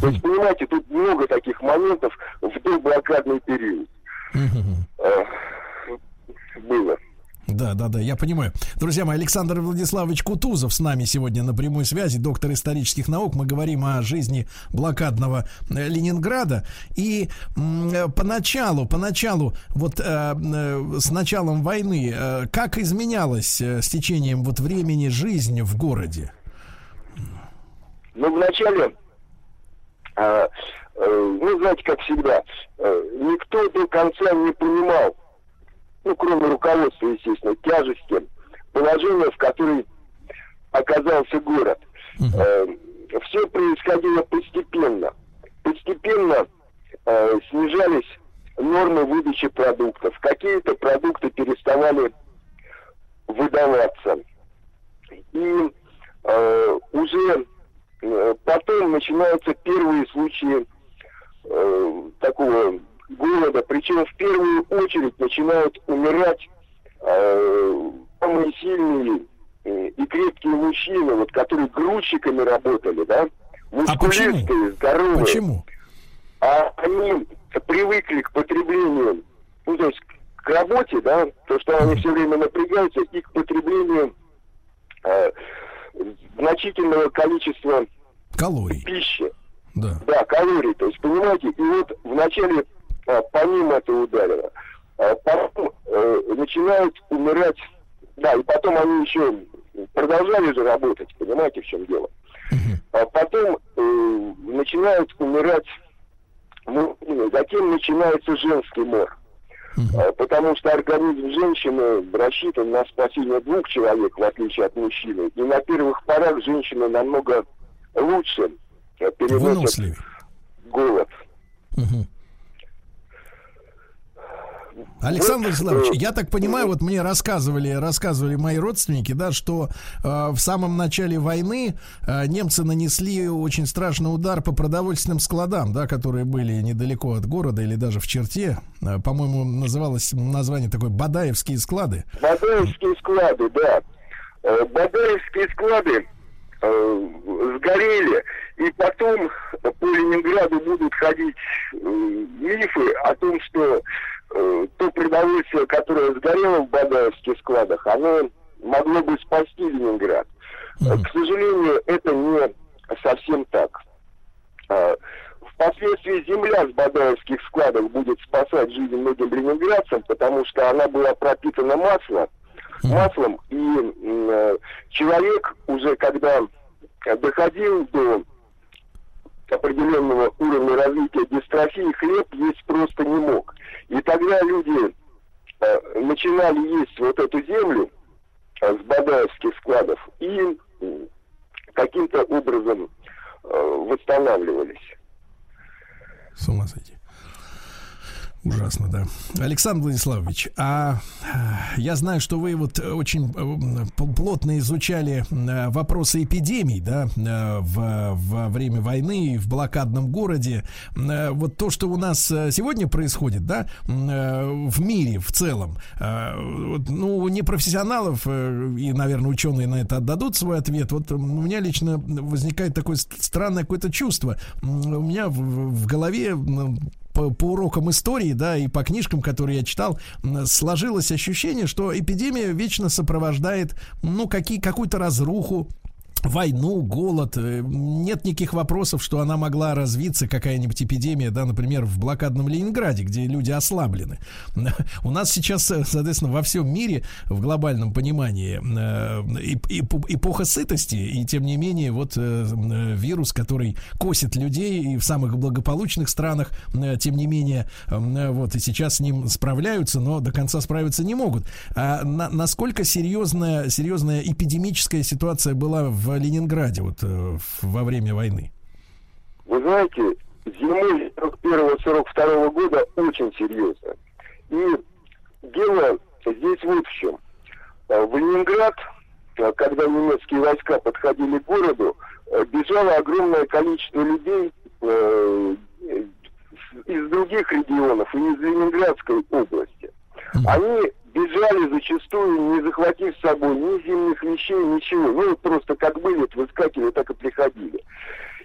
То есть, понимаете, тут много таких моментов в доблокадный период. Э, было. Да, да, да, я понимаю. Друзья мои, Александр Владиславович Кутузов с нами сегодня на прямой связи, доктор исторических наук. Мы говорим о жизни блокадного э, Ленинграда. И э, поначалу, поначалу, вот э, э, с началом войны, э, как изменялась э, с течением вот времени жизнь в городе? Ну, вначале, э, э, ну, знаете, как всегда, э, никто до конца не понимал, ну, кроме руководства, естественно, тяжести положения, в которой оказался город. Э, все происходило постепенно. Постепенно э, снижались нормы выдачи продуктов. Какие-то продукты переставали выдаваться. И э, уже потом начинаются первые случаи э, такого голода, причем в первую очередь начинают умирать э, самые сильные э, и крепкие мужчины, вот которые грузчиками работали, да, мускулистые, а здоровые. Почему? А они привыкли к потреблению, ну, то есть к работе, да, то, что они все время напрягаются, и к потреблению э, значительного количества калорий. пищи. Да. Да, калорий. То есть, понимаете, и вот вначале а, помимо этого ударила, а, потом э, начинают умирать, да, и потом они еще продолжали же работать, понимаете, в чем дело. А потом э, начинают умирать мужчины, затем начинается женский мор. А, потому что организм женщины рассчитан на спасение двух человек, в отличие от мужчины. И на первых порах женщина намного лучше э, переносит голод. Александр Владиславович, я так понимаю, вот мне рассказывали, рассказывали мои родственники, да, что э, в самом начале войны э, немцы нанесли очень страшный удар по продовольственным складам, да, которые были недалеко от города или даже в черте. Э, по-моему, называлось название такое Бадаевские склады. Бадаевские склады, да. Э, Бадаевские склады э, сгорели, и потом по Ленинграду будут ходить э, мифы о том, что э, то продовольствие, которое сгорело в Бадаевских складах, оно могло бы спасти Ленинград. Э, К сожалению, это не совсем так. Э, Впоследствии земля с Бадаевских складов будет спасать жизнь многим ленинградцам, потому что она была пропитана маслом, маслом, и э, человек уже когда доходил до определенного уровня развития дистрофии, хлеб есть просто не мог. И тогда люди э, начинали есть вот эту землю э, с бадаевских складов и э, каким-то образом э, восстанавливались. С ума сойти. Ужасно, да. Александр Владиславович, а э, я знаю, что вы вот очень э, плотно изучали э, вопросы эпидемий, да, в, во время войны в блокадном городе. Вот то, что у нас сегодня происходит, да, в мире в целом, ну, не профессионалов, и, наверное, ученые на это отдадут свой ответ. Вот у меня лично возникает такое странное какое-то чувство. У меня в, в голове по, по урокам истории, да, и по книжкам, которые я читал, сложилось ощущение, что эпидемия вечно сопровождает, ну, какие, какую-то разруху, войну, голод. Э, нет никаких вопросов, что она могла развиться, какая-нибудь эпидемия, да, например, в блокадном Ленинграде, где люди ослаблены. У нас сейчас, э, соответственно, во всем мире, в глобальном понимании, э, эпоха сытости, и тем не менее, вот вирус, который косит людей и в самых благополучных странах, тем не менее, вот и сейчас с ним справляются, но до конца справиться не могут. А на, насколько серьезная, серьезная эпидемическая ситуация была в Ленинграде вот э, во время войны? Вы знаете, зимой 41-42 года очень серьезно. И дело здесь вот в чем. В Ленинград, когда немецкие войска подходили к городу, бежало огромное количество людей из других регионов и из Ленинградской области. Они бежали зачастую, не захватив с собой ни зимних вещей, ничего. Ну, просто как были, выскакивали, так и приходили.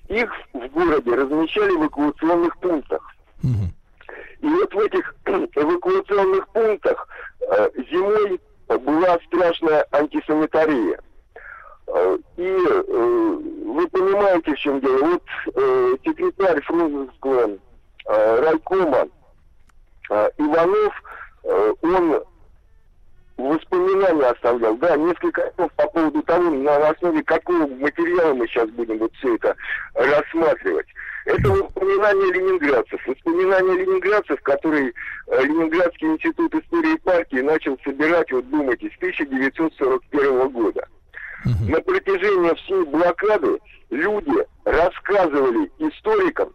Их в городе размещали в эвакуационных пунктах. И вот в этих эвакуационных пунктах э, зимой была страшная антисанитария. Э, и э, вы понимаете, в чем дело. Вот э, секретарь Фрунзенского э, райкома э, Иванов, э, он воспоминания оставлял, да, несколько слов по поводу того, на основе какого материала мы сейчас будем вот все это рассматривать. Это воспоминания ленинградцев. Воспоминания ленинградцев, которые э, Ленинградский институт истории партии начал собирать, вот думайте, с 1941 года. На протяжении всей блокады люди рассказывали историкам,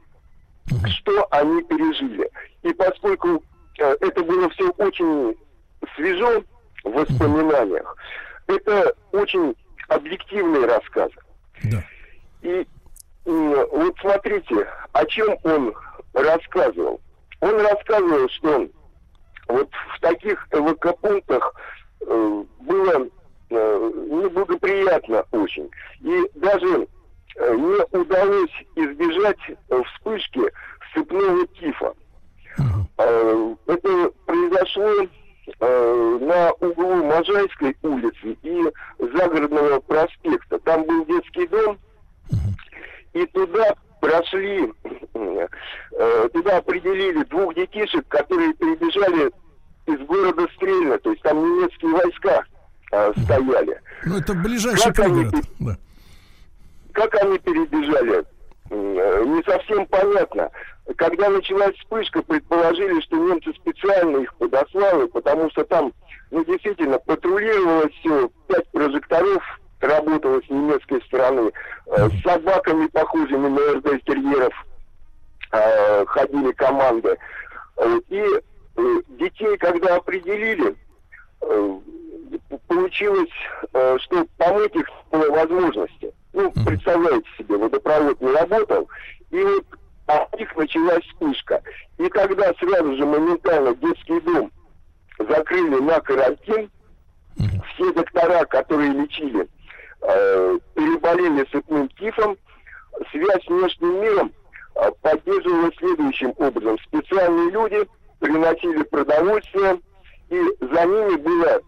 что они пережили. И поскольку э, это было все очень свежо, воспоминаниях. Это очень объективные рассказы. Да. И, и вот смотрите, о чем он рассказывал. Он рассказывал, что вот в таких эвакопунктах э, было э, неблагоприятно очень. И даже э, не удалось избежать э, вспышки сыпного тифа. Э, это произошло э, на углу Можайской улицы и Загородного проспекта. Там был детский дом, и туда прошли, э, туда определили двух детишек, которые прибежали из города Стрельно, то есть там немецкие войска э, стояли. Ну, это ближайший как пригород. Они, да. Как они перебежали? Э, не совсем понятно. Когда началась вспышка, предположили, что немцы специально их подослали, потому что там, ну, действительно, патрулировалось все, пять прожекторов работало с немецкой стороны, э, с собаками, похожими на РД-терьеров, э, ходили команды. И детей, когда определили, получилось, что помыть их было возможности. Ну, представляете себе, водопровод не работал, и вот у них началась вспышка. И когда сразу же моментально детский дом закрыли на карантин, все доктора, которые лечили, э, переболели сыпным тифом, связь с внешним миром э, поддерживалась следующим образом. Специальные люди приносили продовольствие, и за ними было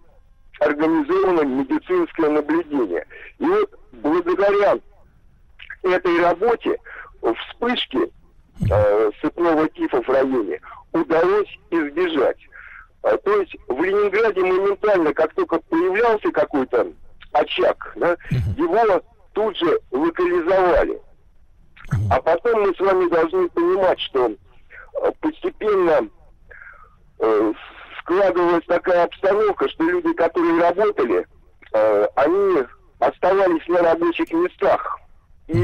организовано медицинское наблюдение. И вот благодаря этой работе вспышки э, сыпного тифа в районе удалось избежать. А, то есть в Ленинграде моментально, как только появлялся какой-то очаг, да, его тут же локализовали. А потом мы с вами должны понимать, что э, постепенно э, складывалась такая обстановка, что люди, которые работали, э, они оставались на рабочих местах. И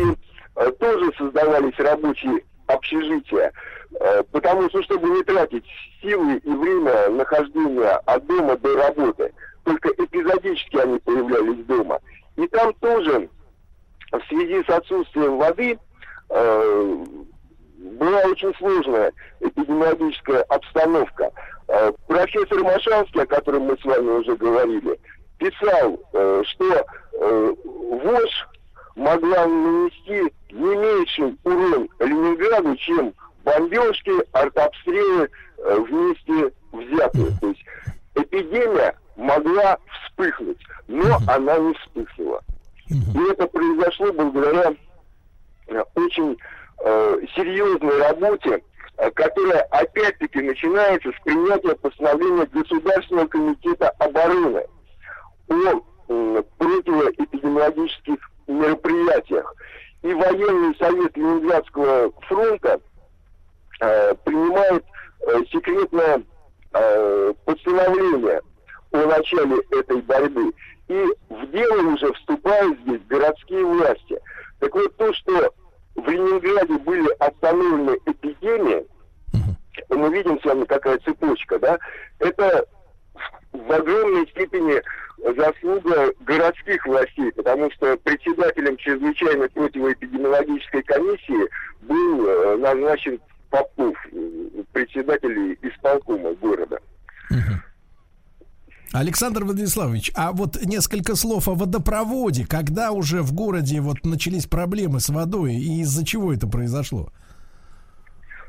э, тоже создавались рабочие общежития. Э, потому что, чтобы не тратить силы и время нахождения от дома до работы, только эпизодически они появлялись дома. И там тоже в связи с отсутствием воды э, была очень сложная эпидемиологическая обстановка. Э, профессор Машанский, о котором мы с вами уже говорили, писал, э, что э, ВОЖ могла нанести не меньший урон Ленинграду, чем бомбежки, артобстрелы вместе взятые. То есть эпидемия могла вспыхнуть, но она не вспыхнула. И это произошло благодаря очень э, серьезной работе, которая опять-таки начинается с принятия постановления Государственного комитета обороны о э, противоэпидемиологических мероприятиях. И военный совет Ленинградского фронта э, принимает э, секретное э, постановление о начале этой борьбы. И в дело уже вступают здесь городские власти. Так вот, то, что в Ленинграде были остановлены эпидемии, угу. мы видим с вами, какая цепочка, да, это в огромной степени заслуга городских властей, потому что председателем чрезвычайной противоэпидемиологической комиссии был э, назначен Попов, председатель исполкома города. Угу. Александр Владиславович, а вот несколько слов о водопроводе. Когда уже в городе вот начались проблемы с водой и из-за чего это произошло?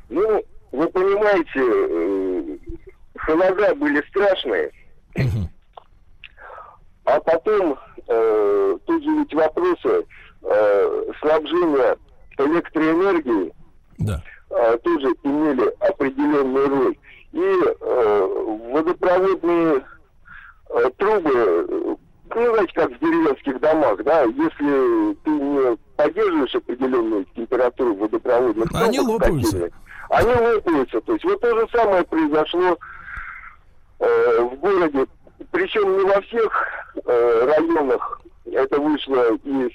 Ну, вы понимаете, э, холода были страшные. А потом э, тут же ведь вопросы э, снабжения электроэнергией да. э, тоже имели определенную роль. И э, водопроводные трубы, ну, знаете, как в деревенских домах, да, если ты не поддерживаешь определенную температуру водопроводных труб, они лопаются. Они лопаются. То есть вот то же самое произошло э, в городе причем не во всех э, районах это вышло из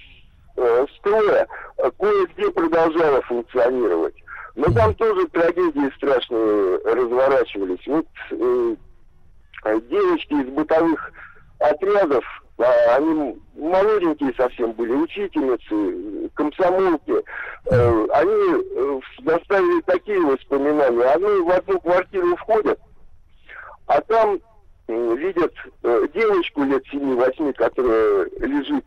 э, строя, а кое-где продолжало функционировать. Но там тоже трагедии страшные разворачивались. Вот э, девочки из бытовых отрядов, а, они молоденькие совсем были, учительницы, комсомолки, э, они э, доставили такие воспоминания. Они в одну квартиру входят, а там видят э, девочку лет 7-8, которая лежит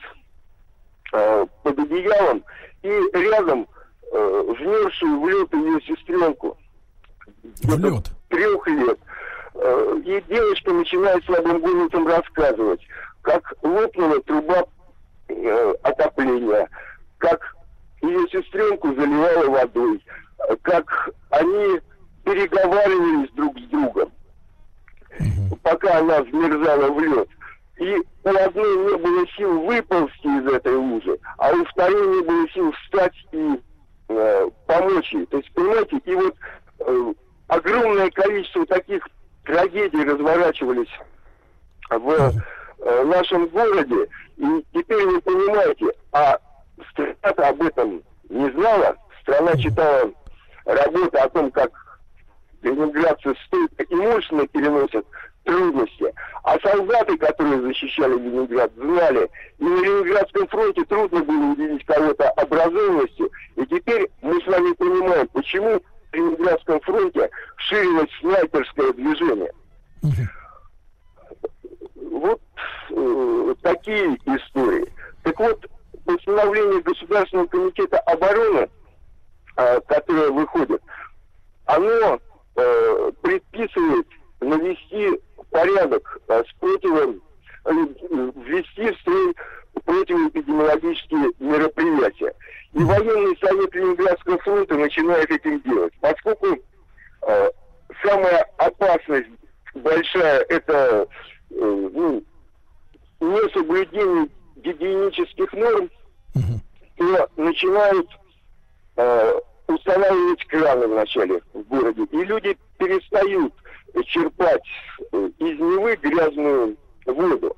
э, под одеялом, и рядом э, вмерзшую в лед ее сестренку. В лед? Трех лет. Э, и девочка начинает слабым голосом рассказывать, как лопнула труба э, отопления, как ее сестренку заливала водой, как они переговаривались друг с другом пока она вмерзала в лед. И у одной не было сил выползти из этой лужи, а у второй не было сил встать и э, помочь ей. То есть, понимаете, и вот э, огромное количество таких трагедий разворачивались в э, нашем городе. И теперь вы понимаете, а страна об этом не знала. Страна читала работы о том, как ленинградцы и мощно переносят трудности. А солдаты, которые защищали Ленинград, знали, и на Ленинградском фронте трудно было увидеть кого-то образованностью. И теперь мы с вами понимаем, почему в Ленинградском фронте ширилось снайперское движение. Вот э, такие истории. Так вот, постановление Государственного комитета обороны, э, которое выходит, оно э, предписывает навести порядок а, с противом, э, ввести в строй противоэпидемиологические мероприятия. И военный совет Ленинградского фронта начинает этим делать. Поскольку э, самая опасность большая это э, ну, несоблюдение гигиенических норм, то начинают э, устанавливать краны вначале в городе. И люди перестают черпать э, из Невы грязную воду.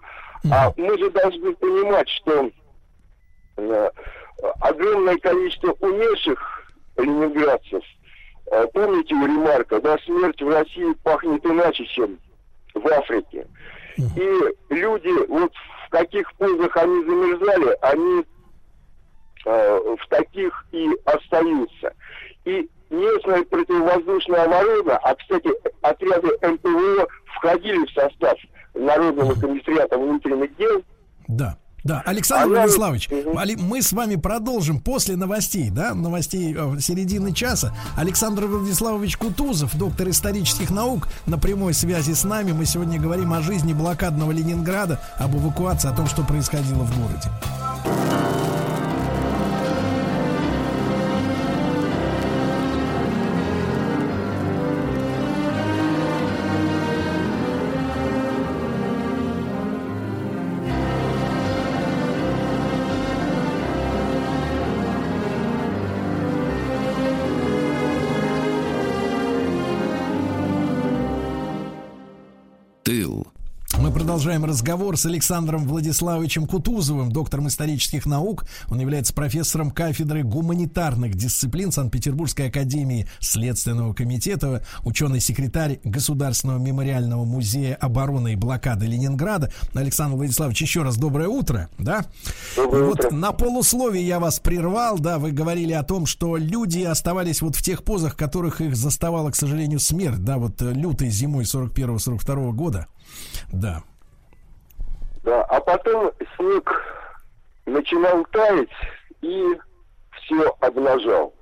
А мы же должны понимать, что э, огромное количество умерших ленинградцев, э, помните у Ремарка, да, смерть в России пахнет иначе, чем в Африке. И люди, вот в каких позах они замерзали, они э, в таких и остаются. И местная противовоздушная оборона, а, кстати, отряды МПВО входили в состав Народного комиссариата внутренних дел. Да. Да, Александр Она... Владиславович, мы с вами продолжим после новостей, да, новостей э, середины часа. Александр Владиславович Кутузов, доктор исторических наук, на прямой связи с нами. Мы сегодня говорим о жизни блокадного Ленинграда, об эвакуации, о том, что происходило в городе. Продолжаем разговор с Александром Владиславовичем Кутузовым, доктором исторических наук. Он является профессором кафедры гуманитарных дисциплин Санкт-Петербургской академии Следственного комитета, ученый-секретарь Государственного мемориального музея обороны и блокады Ленинграда. Александр Владиславович, еще раз доброе утро, да? Доброе вот утро. на полусловии я вас прервал, да, вы говорили о том, что люди оставались вот в тех позах, которых их заставала, к сожалению, смерть, да, вот э, лютой зимой 41-42 года. Да. А потом снег начинал таять и все обнажал.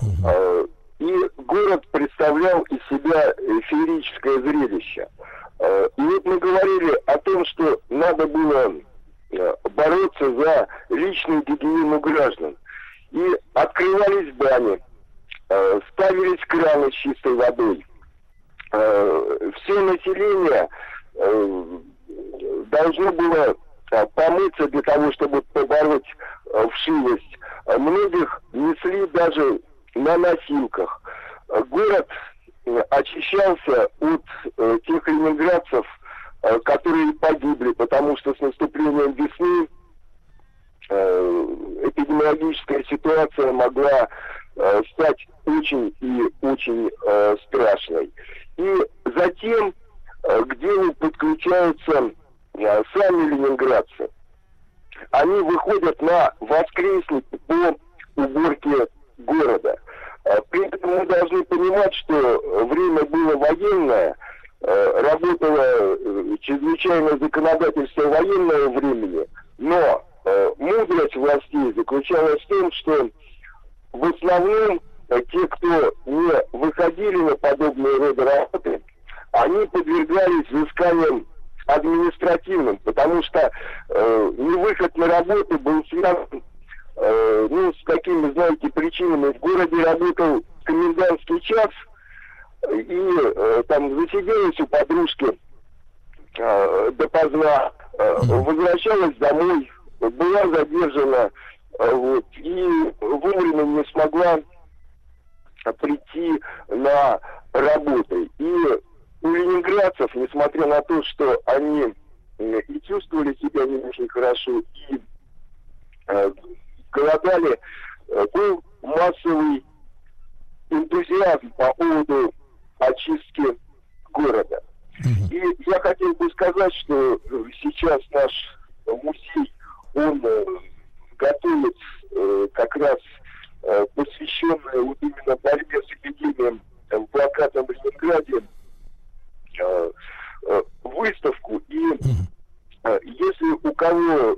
Угу. И город представлял из себя феерическое зрелище. А, и вот мы говорили о том, что надо было э, бороться за личную гигиену граждан. И открывались бани, а, ставились краны с чистой водой. Все население должно было э, помыться для того, чтобы побороть э, вшивость. Многих несли даже на носилках. Город очищался от тех ленинградцев, которые погибли, потому что с наступлением весны эпидемиологическая ситуация могла стать очень и очень страшной. И затем Э, к делу подключаются э, сами ленинградцы. Они выходят на воскресник по уборке города. Э, при этом мы должны понимать, что время было военное, работало чрезвычайное законодательство военного времени, но мудрость властей заключалась в том, что в основном те, кто не выходили на подобные роды работы, они подвергались взысканиям административным, потому что э, невыход на работу был связан э, ну, с такими, знаете, причинами. В городе работал комендантский час, и э, там засиделась у подружки э, допоздна, э, возвращалась домой, была задержана, э, вот, и вовремя не смогла прийти на работу. И у ленинградцев, несмотря на то, что они и чувствовали себя не очень хорошо, и э, голодали, э, был массовый энтузиазм по поводу очистки города. И я хотел бы сказать, что сейчас наш музей, он э, готовит э, как раз э, посвященное вот именно борьбе с эпидемией э, в Ленинграде Э, э, выставку, и э, если у кого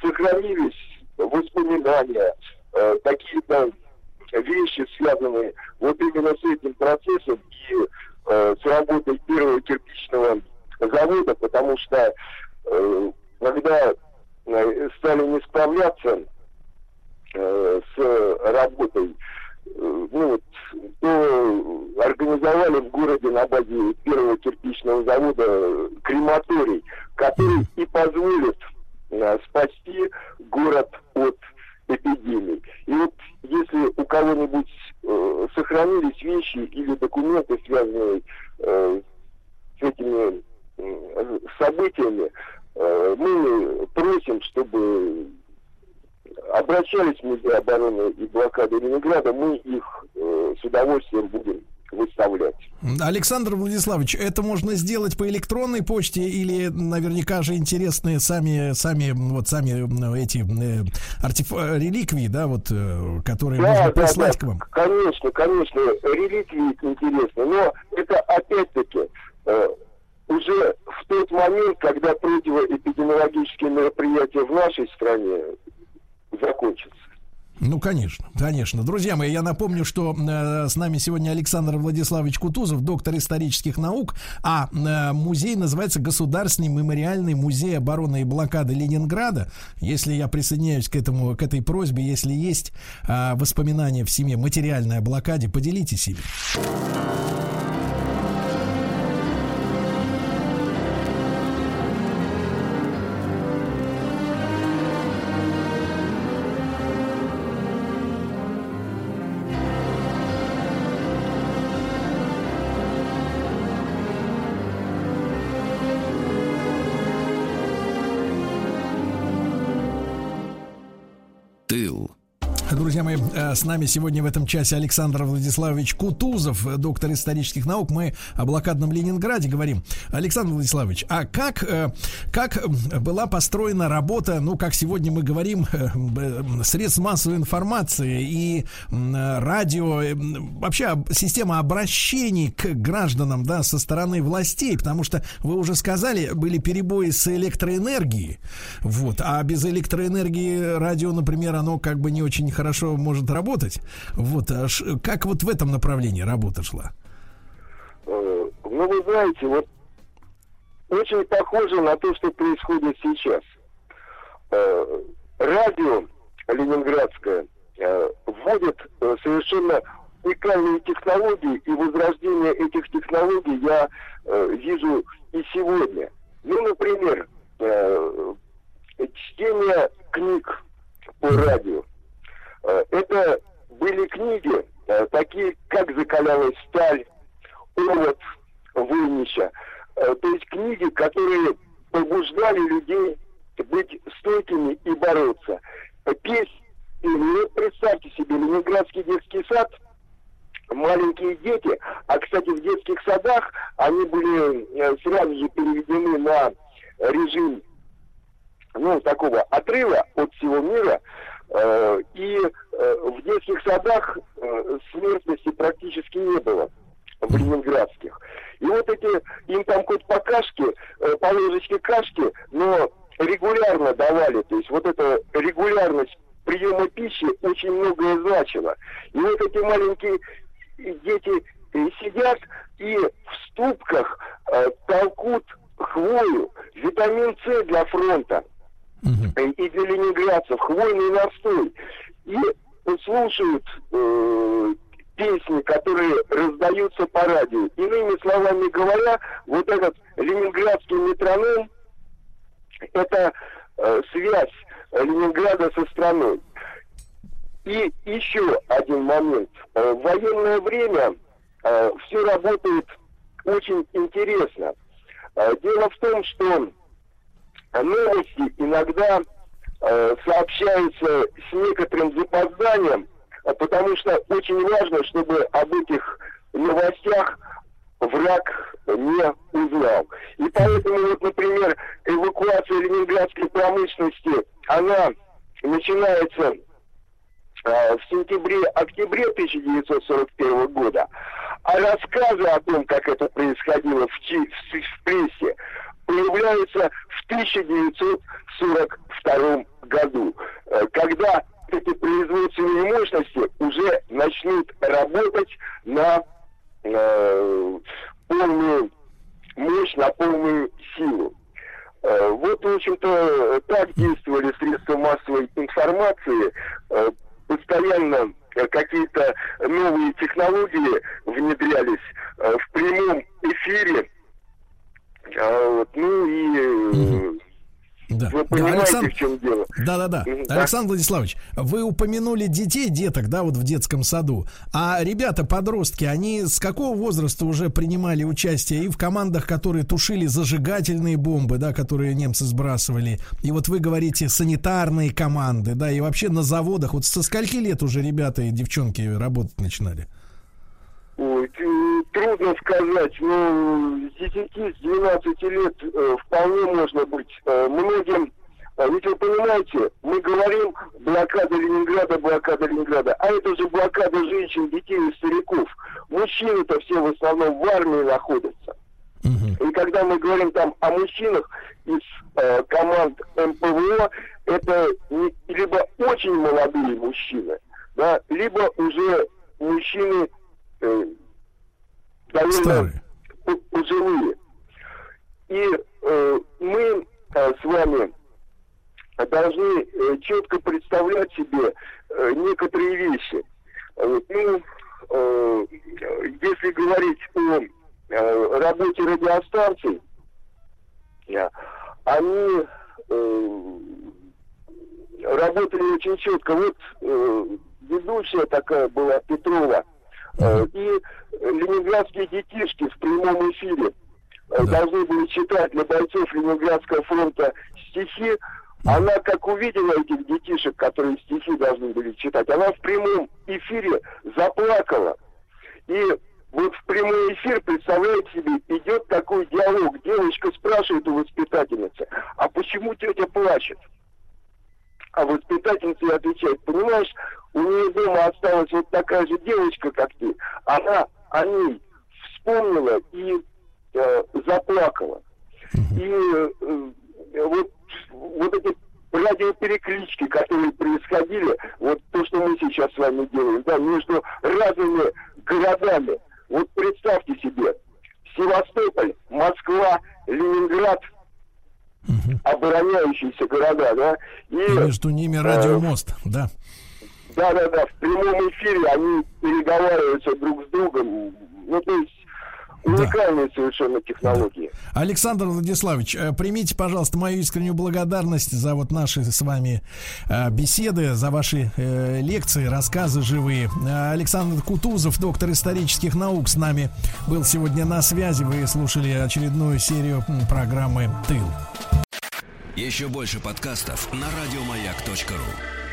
сохранились воспоминания, какие-то вещи, связанные вот именно с этим процессом и с работой первого кирпичного завода, потому что когда стали не справляться с работой, ну, вот, то организовали в городе на базе первого кирпичного завода крематорий, который и позволит а, спасти город от эпидемии. И вот если у кого-нибудь э, сохранились вещи или документы, связанные э, с этими э, событиями, э, мы просим, чтобы обращались в Музей обороны и блокады Ленинграда, мы их э, с удовольствием будем выставлять. Александр Владиславович, это можно сделать по электронной почте или наверняка же интересные сами, сами, вот сами эти э, артеф... реликвии, да, вот, э, которые да, можно да, прислать да, к вам? Конечно, конечно, реликвии интересны, но это опять-таки э, уже в тот момент, когда противоэпидемиологические мероприятия в нашей стране закончится. Ну, конечно, конечно. Друзья мои, я напомню, что э, с нами сегодня Александр Владиславович Кутузов, доктор исторических наук, а э, музей называется Государственный мемориальный музей обороны и блокады Ленинграда. Если я присоединяюсь к этому, к этой просьбе, если есть э, воспоминания в семье материальной о блокаде, поделитесь ими. Друзья мои, э, с нами сегодня в этом часе Александр Владиславович Кутузов, доктор исторических наук. Мы о блокадном Ленинграде говорим. Александр Владиславович, а как, э, как была построена работа, ну, как сегодня мы говорим, э, средств массовой информации и радио, вообще система обращений к гражданам, да, со стороны властей, потому что вы уже сказали, были перебои с электроэнергией, вот, а без электроэнергии радио, например, оно как бы не очень хорошо может работать. Вот, а как вот в этом направлении работа шла? Э, ну, вы знаете, вот очень похоже на то, что происходит сейчас. Э, радио ленинградское э, вводит совершенно уникальные технологии, и возрождение этих технологий я вижу и сегодня. Ну, например, чтение книг по радио. Э, это были книги, э, такие как «Закалялась сталь», «Овод», «Вынища». Э, то есть книги, которые побуждали людей быть стойкими и бороться. Песни, ну, представьте себе, Ленинградский детский сад, маленькие дети, а, кстати, в детских садах они были сразу же переведены на режим ну, такого отрыва от всего мира, и э, в детских садах э, смертности практически не было в ленинградских. И вот эти, им там хоть по кашке, э, по ложечке кашки, но регулярно давали, то есть вот эта регулярность приема пищи очень многое значила. И вот эти маленькие дети э, сидят и в ступках э, толкут хвою, витамин С для фронта угу. и ленинградцев, хвойный настой. И слушают э, песни, которые раздаются по радио. Иными словами говоря, вот этот ленинградский метроном – это э, связь Ленинграда со страной. И еще один момент. Э, в военное время э, все работает очень интересно. Э, дело в том, что новости иногда э, сообщаются с некоторым запозданием, а потому что очень важно, чтобы об этих новостях враг не узнал. И поэтому, вот, например, эвакуация ленинградской промышленности, она начинается э, в сентябре-октябре 1941 года, а рассказы о том, как это происходило в, в, в прессе, появляется в 1942 году, э, когда эти производственные мощности уже начнут работать на э, полную мощь, на полную силу. Э, вот, в общем-то, так действовали средства массовой информации. Э, постоянно какие-то новые технологии внедрялись в прямом эфире а, вот, ну и... Да. Вы понимаете, Александр... в чем дело. Да, да, да. Александр Владиславович, вы упомянули детей, деток, да, вот в детском саду. А ребята, подростки, они с какого возраста уже принимали участие и в командах, которые тушили зажигательные бомбы, да, которые немцы сбрасывали. И вот вы говорите санитарные команды, да, и вообще на заводах. Вот со скольки лет уже ребята и девчонки работать начинали? Ой, трудно сказать, но с 10, с 12 лет э, вполне можно быть. Э, многим, э, ведь вы понимаете, мы говорим блокада Ленинграда, блокада Ленинграда, а это же блокада женщин, детей и стариков. Мужчины-то все в основном в армии находятся. И когда мы говорим там о мужчинах из э, команд МПВО, это не, либо очень молодые мужчины, да, либо уже мужчины э, довольно пожилые. И э, мы э, с вами должны э, четко представлять себе э, некоторые вещи. Э, ну, э, если говорить о э, работе радиостанций, э, они э, работали очень четко. Вот э, ведущая такая была Петрова, Э, и ленинградские детишки в прямом эфире э, да. должны были читать для бойцов Ленинградского фронта стихи Она как увидела этих детишек, которые стихи должны были читать, она в прямом эфире заплакала. И вот в прямой эфир, представляете себе, идет такой диалог. Девочка спрашивает у воспитательницы, а почему тетя плачет? А воспитательница отвечает, понимаешь, у нее дома осталась вот такая же девочка, как ты. Она о ней вспомнила и э, заплакала. И э, вот, вот эти радиопереклички, которые происходили, вот то, что мы сейчас с вами делаем, да, между разными городами. Вот представьте себе, Севастополь, Москва, Ленинград, угу. обороняющиеся города, да, и, и между ними радиомост, э, да. Да, да, да, в прямом эфире они переговариваются друг с другом. Ну, то есть Уникальные да. совершенно технологии. Да. Александр Владиславович, э, примите, пожалуйста, мою искреннюю благодарность за вот наши с вами э, беседы, за ваши э, лекции, рассказы живые. Александр Кутузов, доктор исторических наук, с нами был сегодня на связи. Вы слушали очередную серию программы «Тыл». Еще больше подкастов на радиомаяк.ру